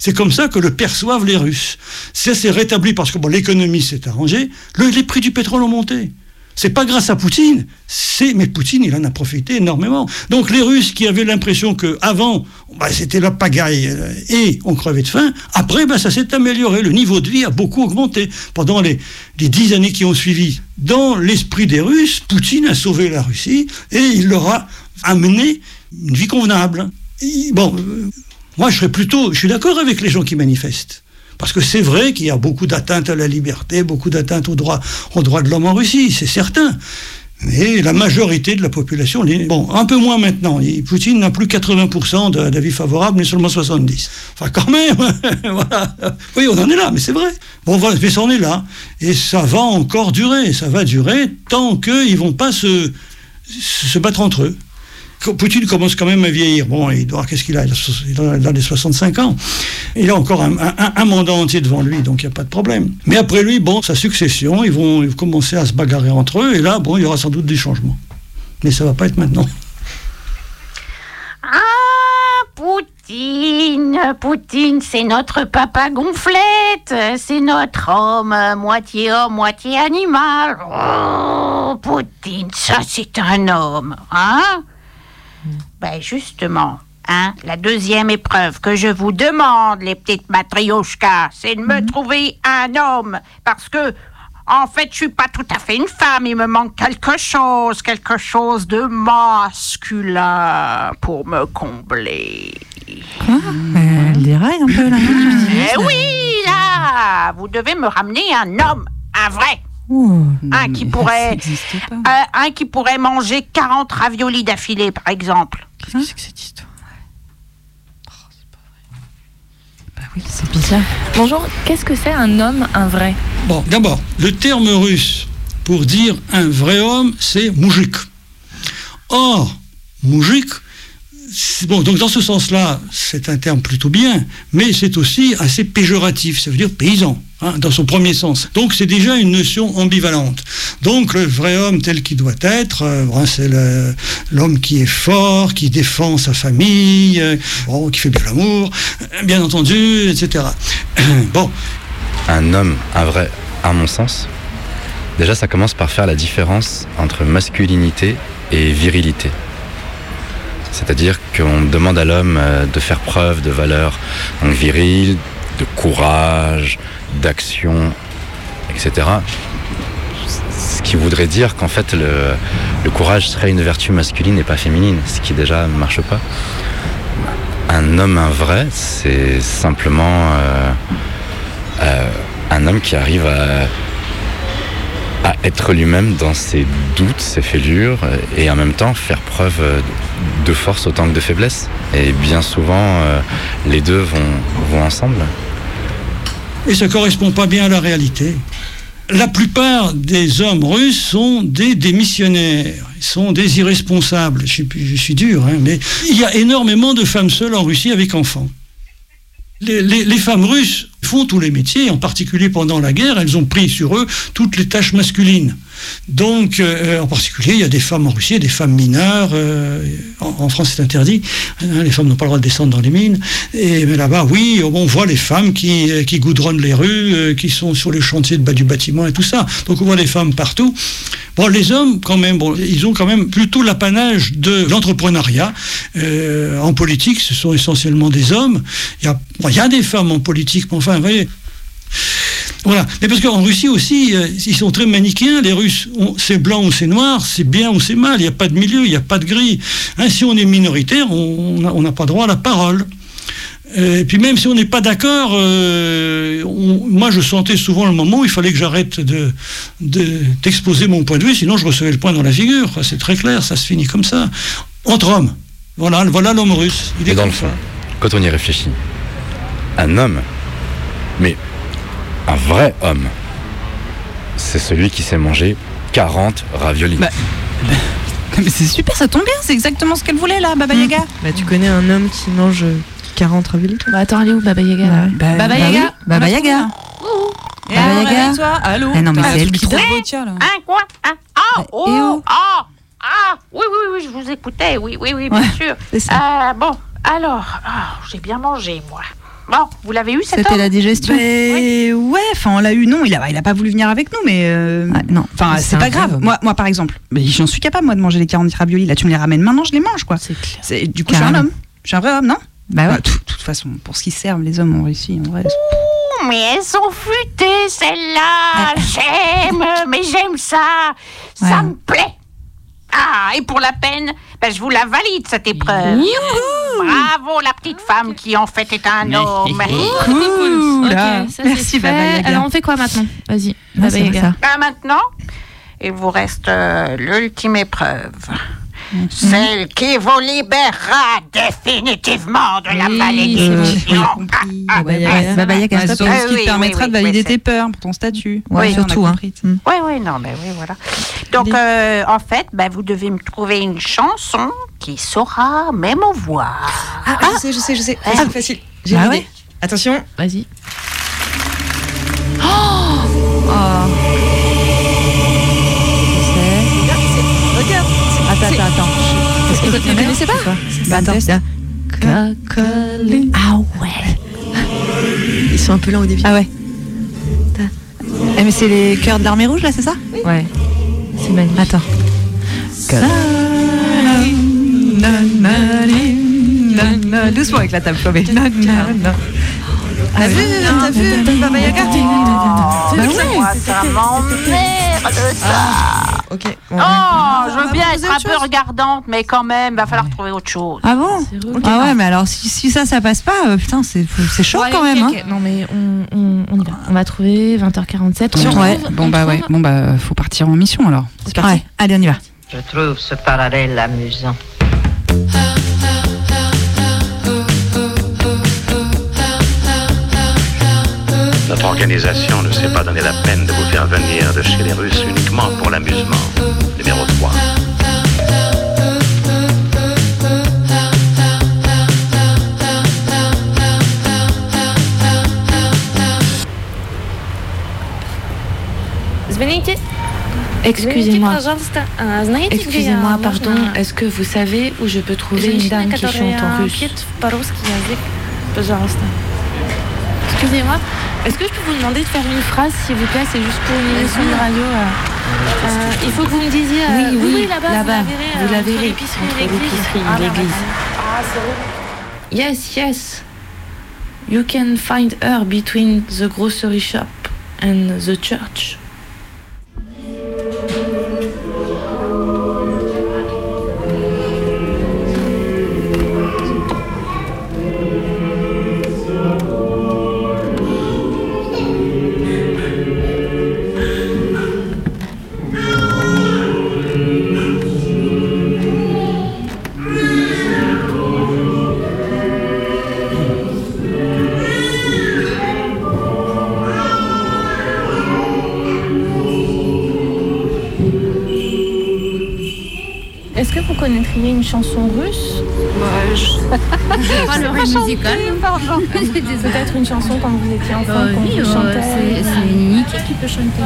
C'est comme ça que le perçoivent les Russes. Ça s'est rétabli parce que bon, l'économie s'est arrangée, le- les prix du pétrole ont monté. C'est pas grâce à Poutine, mais Poutine il en a profité énormément. Donc les Russes qui avaient l'impression que avant bah, c'était la pagaille euh, et on crevait de faim, après bah, ça s'est amélioré, le niveau de vie a beaucoup augmenté pendant les, dix années qui ont suivi. Dans l'esprit des Russes, Poutine a sauvé la Russie et il leur a amené une vie convenable. Bon, euh, moi, je serais plutôt, je suis d'accord avec les gens qui manifestent. Parce que c'est vrai qu'il y a beaucoup d'atteintes à la liberté, beaucoup d'atteintes aux droits, aux droits de l'homme en Russie, c'est certain. Mais la majorité de la population, bon, un peu moins maintenant. Poutine n'a plus 80% de- d'avis favorables, mais seulement 70. Enfin, quand même, voilà. Oui, on en est là, mais c'est vrai. Bon, mais en est là. Et ça va encore durer. Ça va durer tant qu'ils ne vont pas se, se battre entre eux. Poutine commence quand même à vieillir. Bon, il doit, qu'est-ce qu'il a? Il a dans les 65 ans. Il a encore un, mandat entier devant lui, donc il n'y a pas de problème. Mais après lui, bon, sa succession, ils vont, ils vont commencer à se bagarrer entre eux, et là, bon, il y aura sans doute des changements. Mais ça va pas être maintenant. Ah, Poutine, Poutine, c'est notre papa gonflette, c'est notre homme, moitié homme, moitié animal. Oh, Poutine, ça c'est un homme, hein? Ben justement, hein, la deuxième épreuve que je vous demande, les petites matrioshkas, c'est de me trouver un homme, parce que en fait, je suis pas tout à fait une femme. Il me manque quelque chose, quelque chose de masculin pour me combler. Quoi? Euh, Elle déraille un peu là. non Eh oui, là, vous devez me ramener un homme, un vrai. Oh, un qui pourrait, euh, un qui pourrait manger 40 raviolis d'affilée, par exemple. Qu'est-ce que c'est cette histoire? Bah oui, c'est bizarre. Bonjour, qu'est-ce que c'est un homme, un vrai? Bon, d'abord, le terme russe pour dire un vrai homme, c'est moujik. Or, moujik, donc dans ce sens-là, c'est un terme plutôt bien, mais c'est aussi assez péjoratif, ça veut dire paysan, hein, dans son premier sens. Donc c'est déjà une notion ambivalente. Donc le vrai homme tel qu'il doit être, euh, bon, c'est l'homme qui est fort, qui défend sa famille, euh, bon, qui fait bien l'amour, euh, bien entendu, etc. bon, Un homme, un vrai, à mon sens, déjà ça commence par faire la différence entre masculinité et virilité. C'est-à-dire qu'on demande à l'homme euh, de faire preuve de valeurs viriles, de courage, d'action, etc. Ce qui voudrait dire qu'en fait le, courage serait une vertu masculine et pas féminine, ce qui déjà ne marche pas. Un homme, un vrai, c'est simplement euh, euh, un homme qui arrive à être lui-même dans ses doutes, ses fêlures, et en même temps faire preuve de force autant que de faiblesse. Et bien souvent, euh, les deux vont, vont ensemble. Et ça correspond pas bien à la réalité. La plupart des hommes russes sont des démissionnaires, sont des irresponsables. Je suis, dur, hein, mais il y a énormément de femmes seules en Russie avec enfants. Les femmes russes font tous les métiers, en particulier pendant la guerre, elles ont pris sur eux toutes les tâches masculines. Donc, euh, en particulier, il y a des femmes en Russie, des femmes mineures. euh, en, France, c'est interdit. hein, les femmes n'ont pas le droit de descendre dans les mines. Et mais là-bas, oui, on voit les femmes qui, euh, goudronnent les rues, qui sont sur les chantiers de bas du bâtiment et tout ça. Donc, on voit des femmes partout. Bon, les hommes, quand même, ils ont quand même plutôt l'apanage de l'entrepreneuriat. En politique, ce sont essentiellement des hommes. Il y a, il y a des femmes en politique, mais enfin, vous voyez, voilà. Mais parce qu'en Russie aussi, euh, ils sont très manichéens. Les Russes, c'est blanc ou c'est noir, c'est bien ou c'est mal. Il n'y a pas de milieu, il n'y a pas de gris. Hein, si on est minoritaire, on n'a pas droit à la parole. Et puis même si on n'est pas d'accord, euh, moi je sentais souvent le moment où il fallait que j'arrête de, de- d'exposer mon point de vue, sinon je recevais le point dans la figure. C'est très clair, ça se finit comme ça. Entre hommes. Voilà, voilà l'homme russe. Il est Et dans le fond, quand on y réfléchit, un homme, mais un vrai homme, c'est celui qui sait manger 40 raviolis. Bah, Mais c'est super, ça tombe bien, c'est exactement ce qu'elle voulait là, Baba Yaga. Bah, tu connais un homme qui mange euh, 40 raviolis Bah attends, elle est où Baba Yaga là Bah, Baba bah Yaga oui, Baba Yaga. Et Baba Yaga. réveille-toi. Allô Ah non, mais Ah, c'est elle qui trouve. Hein, quoi Ah, oh, ah, ah, oui, oui, oui, je vous écoutais, oui, oui, oui, bien Ouais, sûr. c'est ça. Euh, bon, alors, ah, j'ai bien mangé, moi. Bon, vous l'avez eu, cet C'était homme la digestion. Ben, ouais, enfin on l'a eu, non, il a, il a pas voulu venir avec nous, mais euh, non. Enfin, C'est pas grave. Moi, moi, par exemple, mais j'en suis capable moi de manger les 40 raviolis. Là, tu me les ramènes maintenant, je les mange, quoi. C'est clair. C'est du coup, je suis un Carrément. homme. Je suis un vrai homme, non? Bah ouais. De toute toute façon, pour ce qu'ils servent, les hommes ont réussi. En vrai. Ouh, mais elles sont futées, celles-là. J'aime, mais j'aime ça. Ça Ouais. me plaît. Ah, et pour la peine, ben, je vous la valide, cette épreuve. Bravo, la petite femme qui, en fait, est un homme. Cool. Ok, là. ça, c'est Merci. Baba Yaga. Alors on fait quoi maintenant Vas-y, Baba Yaga. Ah, maintenant, il vous reste euh, l'ultime épreuve. Celle qui vous libérera définitivement de la Oui, malédiction. Ah, Baba Yaga. C'est Ah ce qui oui, te permettra oui, de oui, valider oui, tes peurs pour ton statut. A surtout, hein. Oui, oui, non, mais oui, voilà. Donc, euh, en fait, ben, vous devez me trouver une chanson qui saura m'émouvoir. Ah, je sais, je sais, je sais. Facile, facile. J'ai Bah. Attention. Vas-y. Regarde. Vous ne connaissez pas Bah attends. Ah ouais. Ils sont un peu lents au début. Ah ouais. Eh mais c'est les cœurs de l'armée rouge là, c'est ça? Ouais. C'est magnifique. Attends. Doucement avec la table flambée. T'as vu, t'as vu, Baba Yaga Oh, Bah ça m'emmerde, ça. Ok. Oh, je veux bien être un peu regardante, mais quand même, va falloir trouver autre chose. Ah bon Ah ouais, mais alors si, ça, ça passe pas, euh, putain, c'est chaud quand même. ok. Non mais on, on, on y va. On va trouver 20h47. On Ouais. trouve- Bon on bah ouais. Bon bah faut partir en mission alors. C'est parti. Allez, on y va. Je trouve ce parallèle amusant. l'organisation ne s'est pas donné la peine de vous faire venir de chez les Russes uniquement pour l'amusement. Numéro 3. Excusez-moi. Excusez-moi, pardon. Est-ce que vous savez où je peux trouver une dame qui chante en russe? Excusez-moi est-ce que je peux vous demander de faire une phrase, s'il vous plaît? C'est juste pour une émission de radio. euh. Euh, il faut que vous me disiez. euh, Oui, oui, là-bas, vous la verrez. Vous l'épicerie et l'église. Ah, bah, bah. Yes, yes. You can find her between the grocery shop and the church. Chanson russe Pas l'oreille musicale. Pardon. Peut-être une chanson quand vous étiez enfant, Euh, quand oui, vous euh, c'est- Niki qui peut chanter.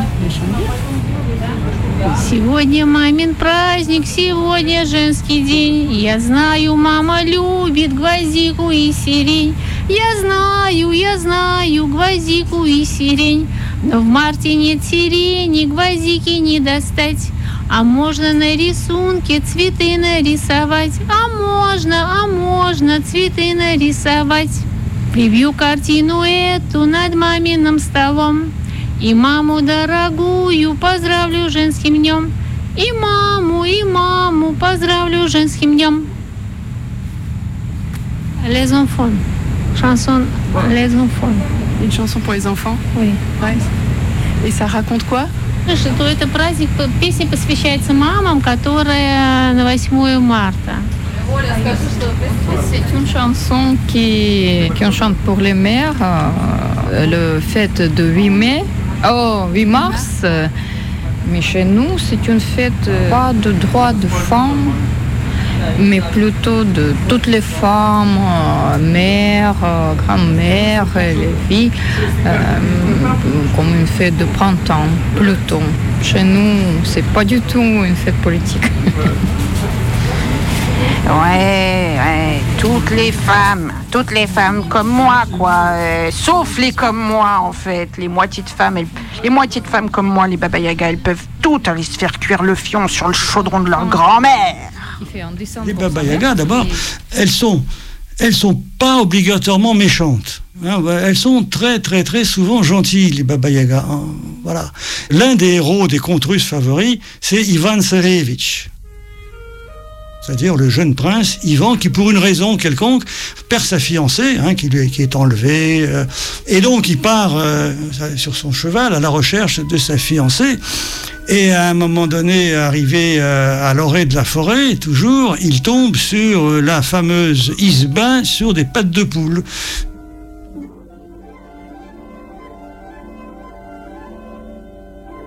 Сегодня мамин праздник, сегодня женский день. Я знаю, мама любит гвоздику и сирень. Я знаю, я знаю гвоздику и сирень. Но в марте нет сирени, гвоздики не достать. А можно на рисунке цветы нарисовать. А можно, а можно цветы нарисовать. Прибью картину эту над маминым столом. И маму дорогую поздравлю женским днем. И маму, и маму поздравлю женским днем. Les enfants, Chanson les enfants. Une chanson pour les enfants Oui. Ouais. Et ça raconte quoi Что это праздник, песня посвящается мамам, которые на 8 марта. C'est une chanson qui, qu'on chante pour les mères, euh, le fête de 8 mai, oh, 8 mars. euh, Mais chez nous, c'est une fête euh, pas de droits de femmes, mais plutôt de toutes les femmes, euh, mères, euh, grand-mères, les filles, euh, comme une fête de printemps, plutôt. Chez nous, c'est pas du tout une fête politique. Ouais, ouais, toutes les femmes, toutes les femmes comme moi, quoi. sauf les comme moi, en fait. Les moitiés de femmes, les moitiés de femmes comme moi, les Baba Yaga, elles peuvent toutes aller se faire cuire le fion sur le chaudron de leur grand-mère. Les Baba Yaga, d'abord, elles sont, elles sont pas obligatoirement méchantes. Hein, ouais, elles sont très, très, très souvent gentilles, les Baba Yaga. hein, voilà. L'un des héros des contes russes favoris, c'est Ivan Serevitch. C'est-à-dire le jeune prince Ivan qui, pour une raison quelconque, perd sa fiancée, hein, qui, lui, qui est enlevée. euh, et donc il part euh, sur son cheval à la recherche de sa fiancée. Et à un moment donné, arrivé euh, à l'orée de la forêt, toujours, il tombe sur euh, la fameuse Isba sur des pattes de poule.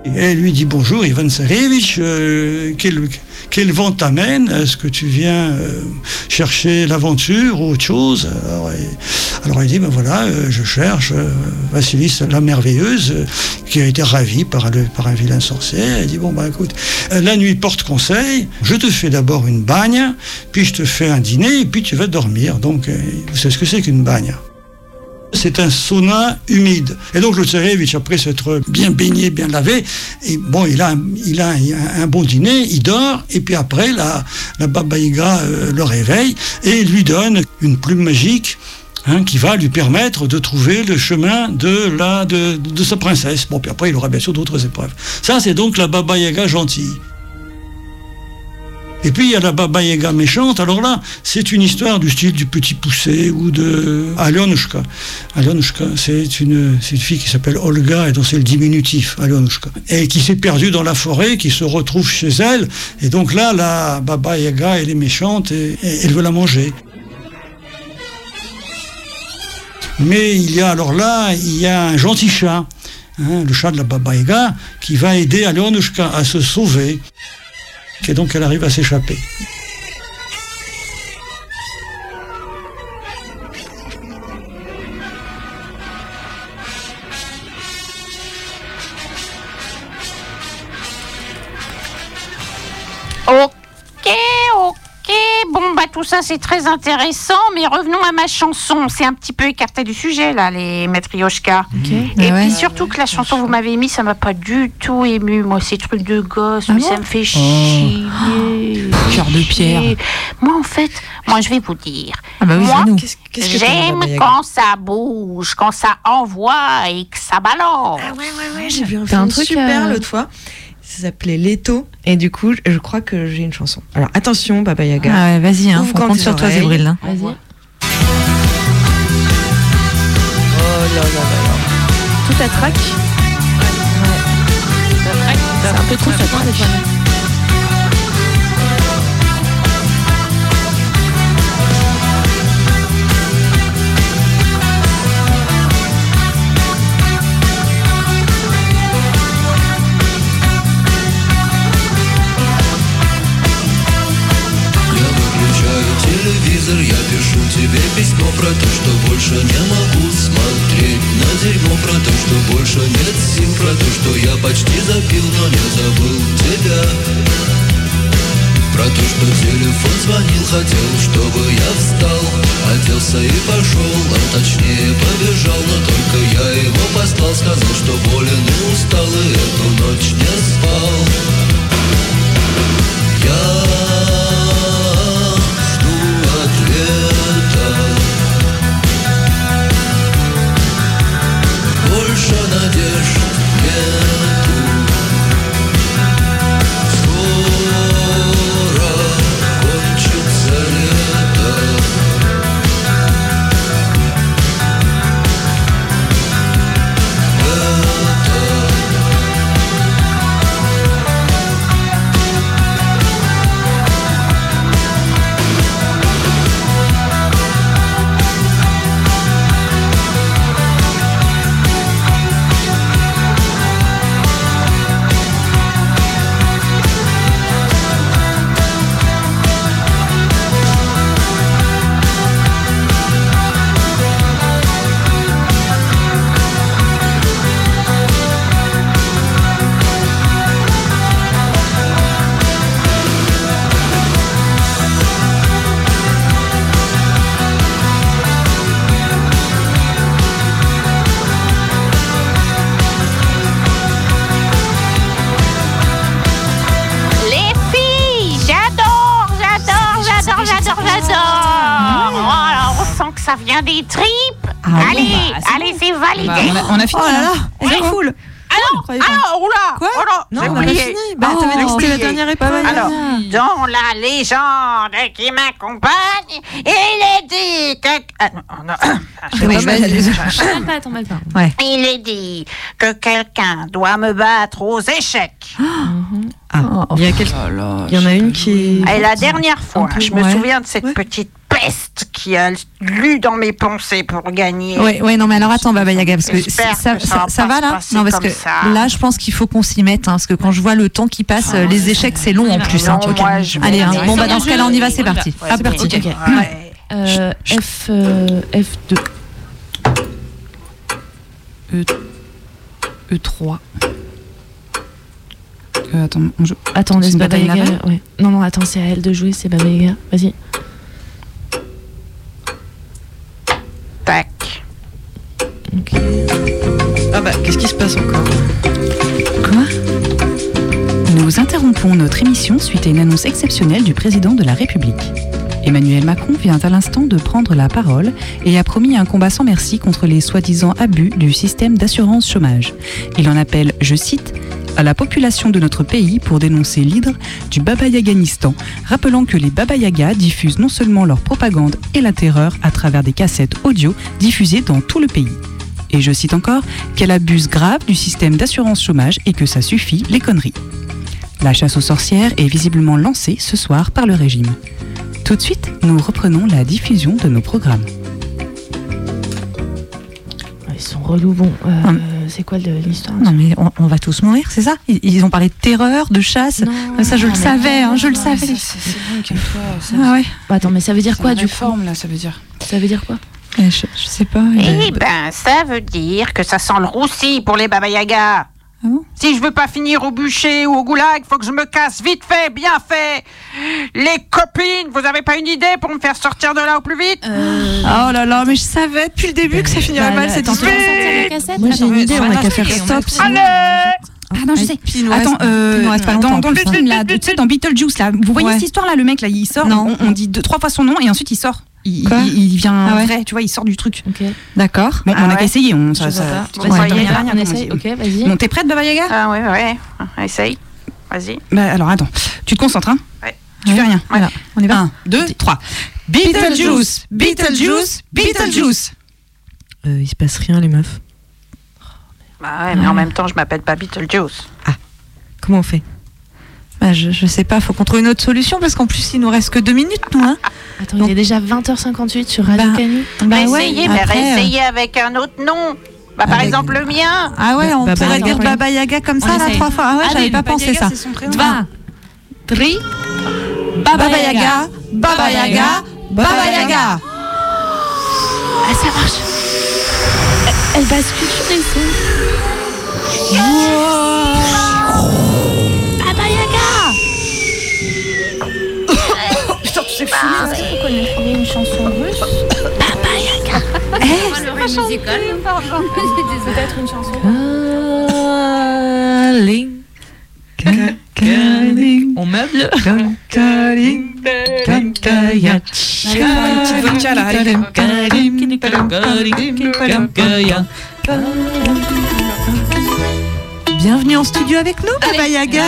Et elle lui dit bonjour, Ivan Sarevich, euh, quel, vent t'amène? Est-ce que tu viens euh, chercher l'aventure ou autre chose? Alors, il- alors il dit, ben voilà, euh, je cherche Vassilis la merveilleuse, qui a été ravie par, un vilain sorcier. Elle dit, bon, ben écoute, la nuit porte conseil, je te fais d'abord une bagne, puis je te fais un dîner, et puis tu vas dormir. Donc, vous savez ce que c'est qu'une bagne? C'est un sauna humide. Et donc le Tsarevitch, après s'être bien baigné, bien lavé, bon, il a, un- bon dîner, il dort, et puis après, la, Baba Yaga euh, le réveille et lui donne une plume magique hein, qui va lui permettre de trouver le chemin de, la, de sa princesse. Bon, puis après, il aura bien sûr d'autres épreuves. Ça, c'est donc la Baba Yaga gentille. Et puis il y a la Baba Yaga méchante. Alors là, c'est une histoire du style du petit poussé ou de Alionushka. Alionushka, c'est une, une fille qui s'appelle Olga et dont c'est le diminutif, Alionushka. Et qui s'est perdue dans la forêt, qui se retrouve chez elle. Et donc là, la Baba Yaga, elle est méchante et, et elle veut la manger. Mais il y a alors là, il y a un gentil chat, hein, le chat de la Baba Yaga, qui va aider Alionushka à se sauver. Et donc elle arrive à s'échapper. Bah tout ça c'est très intéressant, mais revenons à ma chanson. C'est un petit peu écarté du sujet là, les matrioshkas. Et Ah ouais. puis surtout que la chanson que vous m'avez mis, ça m'a pas du tout ému. Moi, ces trucs de gosse, mais ça me fait chier. Cœur de pierre. Moi, en fait, moi je vais vous dire. Ah bah oui, moi, j'aime quand ça bouge, quand ça envoie et que ça balance. Ah ouais, ouais, ouais, j'ai vu un truc, super euh, l'autre fois. Ça s'appelait Leto. Et du coup, je crois que j'ai une chanson. Alors attention, Baba Yaga. Ah ouais, vas-y, hein, on compte sur toi. Zébril, hein. Vas-y. Oh là là là là. Tout à trac. C'est un peu trop ça traque. Тебе письмо про то, что больше не могу смотреть На дерьмо про то, что больше нет сил Про то, что я почти запил, но не забыл тебя. Про то, что телефон звонил, хотел, чтобы я встал Оделся и пошел, а точнее побежал Но только я его послал, сказал, что болен и устал И эту ночь не спал. Я Больше надежд нету on a- fini, Oh là là, c'est Ouais. cool. Alors, alors, oula, Quoi oh là, Non, on oublié. fini. Bah, t'avais dit que c'était la dernière épreuve. Alors, dans la légende qui m'accompagne, il est dit que... Ah, non, oh, non. Ah, je Oui, pas. Il est dit que quelqu'un doit me battre aux échecs. Ah, il y, a quel- il y en a une qui. Et la dernière fois, je me souviens de cette petite peste qui a lu dans mes pensées pour gagner. Ouais, ouais, non, mais alors attends, Baba Yaga, parce que ça, que ça ça, va ça là Non, parce que ça. là, je pense qu'il faut qu'on s'y mette, hein, parce que quand je vois le temps qui passe, euh, les échecs, c'est long en plus. hein. Non, moi, je vais Allez, hein. bon, bah dans ce cas-là, on y va, c'est parti. Ouais, c'est parti. Ouais. Euh, F, euh, F2. E... E3. Euh, attends, on joue. Attends, C'est laisse Baba Yaga. Ouais. Non, non, attends, c'est à elle de jouer, c'est Baba Yaga. Vas-y. Quoi? Nous interrompons notre émission suite à une annonce exceptionnelle du président de la République. Emmanuel Macron vient à l'instant de prendre la parole et a promis un combat sans merci contre les soi-disant abus du système d'assurance chômage. Il en appelle, je cite, à la population de notre pays pour dénoncer l'hydre du Baba Yaganistan, rappelant que les Baba diffusent non seulement leur propagande et la terreur à travers des cassettes audio diffusées dans tout le pays. Et je cite encore qu'elle abuse grave du système d'assurance chômage et que ça suffit les conneries. La chasse aux sorcières est visiblement lancée ce soir par le régime. Tout de suite, nous reprenons la diffusion de nos programmes. Ils sont relous. Bon, euh, c'est quoi l'histoire Non, mais on, on va tous mourir, c'est ça? Ils, ils ont parlé de terreur, de chasse? ça, je le savais, non, hein, je le savais. C'est bon, calme-toi. Ah ouais. Bah, attends, mais ça veut dire quoi du coup? forme là, ça veut dire Ça veut dire quoi? Je, je sais pas. Eh ben, ça veut dire que ça sent le roussi pour les Baba Yaga. si je veux pas finir au bûcher ou au goulag, faut que je me casse vite fait, bien fait. Les copines, vous avez pas une idée pour me faire sortir de là au plus vite? Oh là là, mais je savais depuis le début que ça finirait Bah, mal là, cette histoire. Moi, j'ai une idée, on a qu'à faire stop. Allez Ah non, je sais. Nous Attends, euh, reste pas dans, longtemps, dans le plus, film, là, sais, dans Beetlejuice, là, vous voyez Ouais. cette histoire-là, le mec, là, il sort, Non. on, on dit deux, trois fois son nom et ensuite il sort. Il, Quoi il- il vient Ah ouais vrai, tu vois, il sort du truc. D'accord. Bon, Ah on a ouais qu'à essayer. On, ça, Je ça, tu Vas-y, vois, on rien, on essaye, ok, vas-y. Bon, t'es prête, Baba Yaga? Ah ouais, ouais, essaye. Vas-y. Bah, alors attends, tu te concentres, hein? Ouais. Tu fais rien. Voilà, on y va. 1, 2, 3. Beetlejuice, Beetlejuice, Beetlejuice. Euh, il se passe rien, les meufs. Bah ouais, mais en même temps, je m'appelle pas Beetlejuice. Comment on fait? Bah, je, je sais pas, faut qu'on trouve une autre solution parce qu'en plus il nous reste que deux minutes, nous. Hein. Attends, il est déjà 20h58 sur Radio Bah, Canu. bah ouais, essayez, mais après, euh, essayez avec un autre nom. Bah, par Avec- exemple, le mien. Ah ouais, on Baba pourrait dire Baba Yaga comme On ça là trois fois. Ah ouais, Allez, j'avais pas Baba pensé Yaga, ça. Baba Baba Yaga, Baba Yaga, Baba Yaga. Ah, ça marche. Elle, elle bascule sur les sons. Baba musical Peut-être une chanson. On meuble Bienvenue en studio avec nous, Baba Yaga.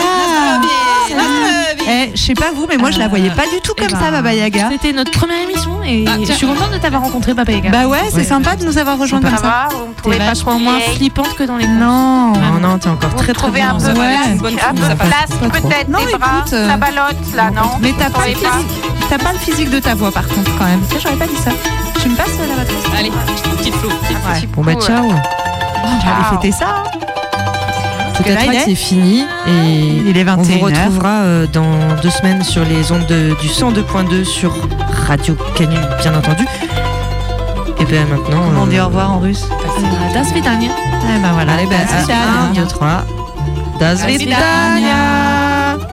Eh, je sais pas vous, mais moi je la voyais pas du tout comme ça, Baba Yaga. C'était notre première émission et je suis contente de t'avoir rencontré, Baba Yaga. Bah ouais, c'est sympa de nous avoir rejoints comme ça. T'es vachement trop moins flippante que dans les Non. Non, non, t'es encore Vous très très bien. un peu, pas trop. peut-être Non, des bras, écoute, euh, la balotte là, non? Mais t'as pas, le physique, t'as pas le physique de ta voix par contre quand même. Tu sais, j'aurais pas dit ça. Tu me passes euh, la batterie Allez, petite petit Bon bah euh, ciao. On va aller fêter ça. C'est fini et Il est on vous 21h. retrouvera euh, dans deux semaines sur les ondes de- du 102.2 sur Radio Canu bien entendu. Et bien maintenant. Comment on euh, dit au revoir en russe? Euh, Das Vidania. Eh ben voilà. Bah, un, spécial. deux, trois. Das Das Vidania. Vidania.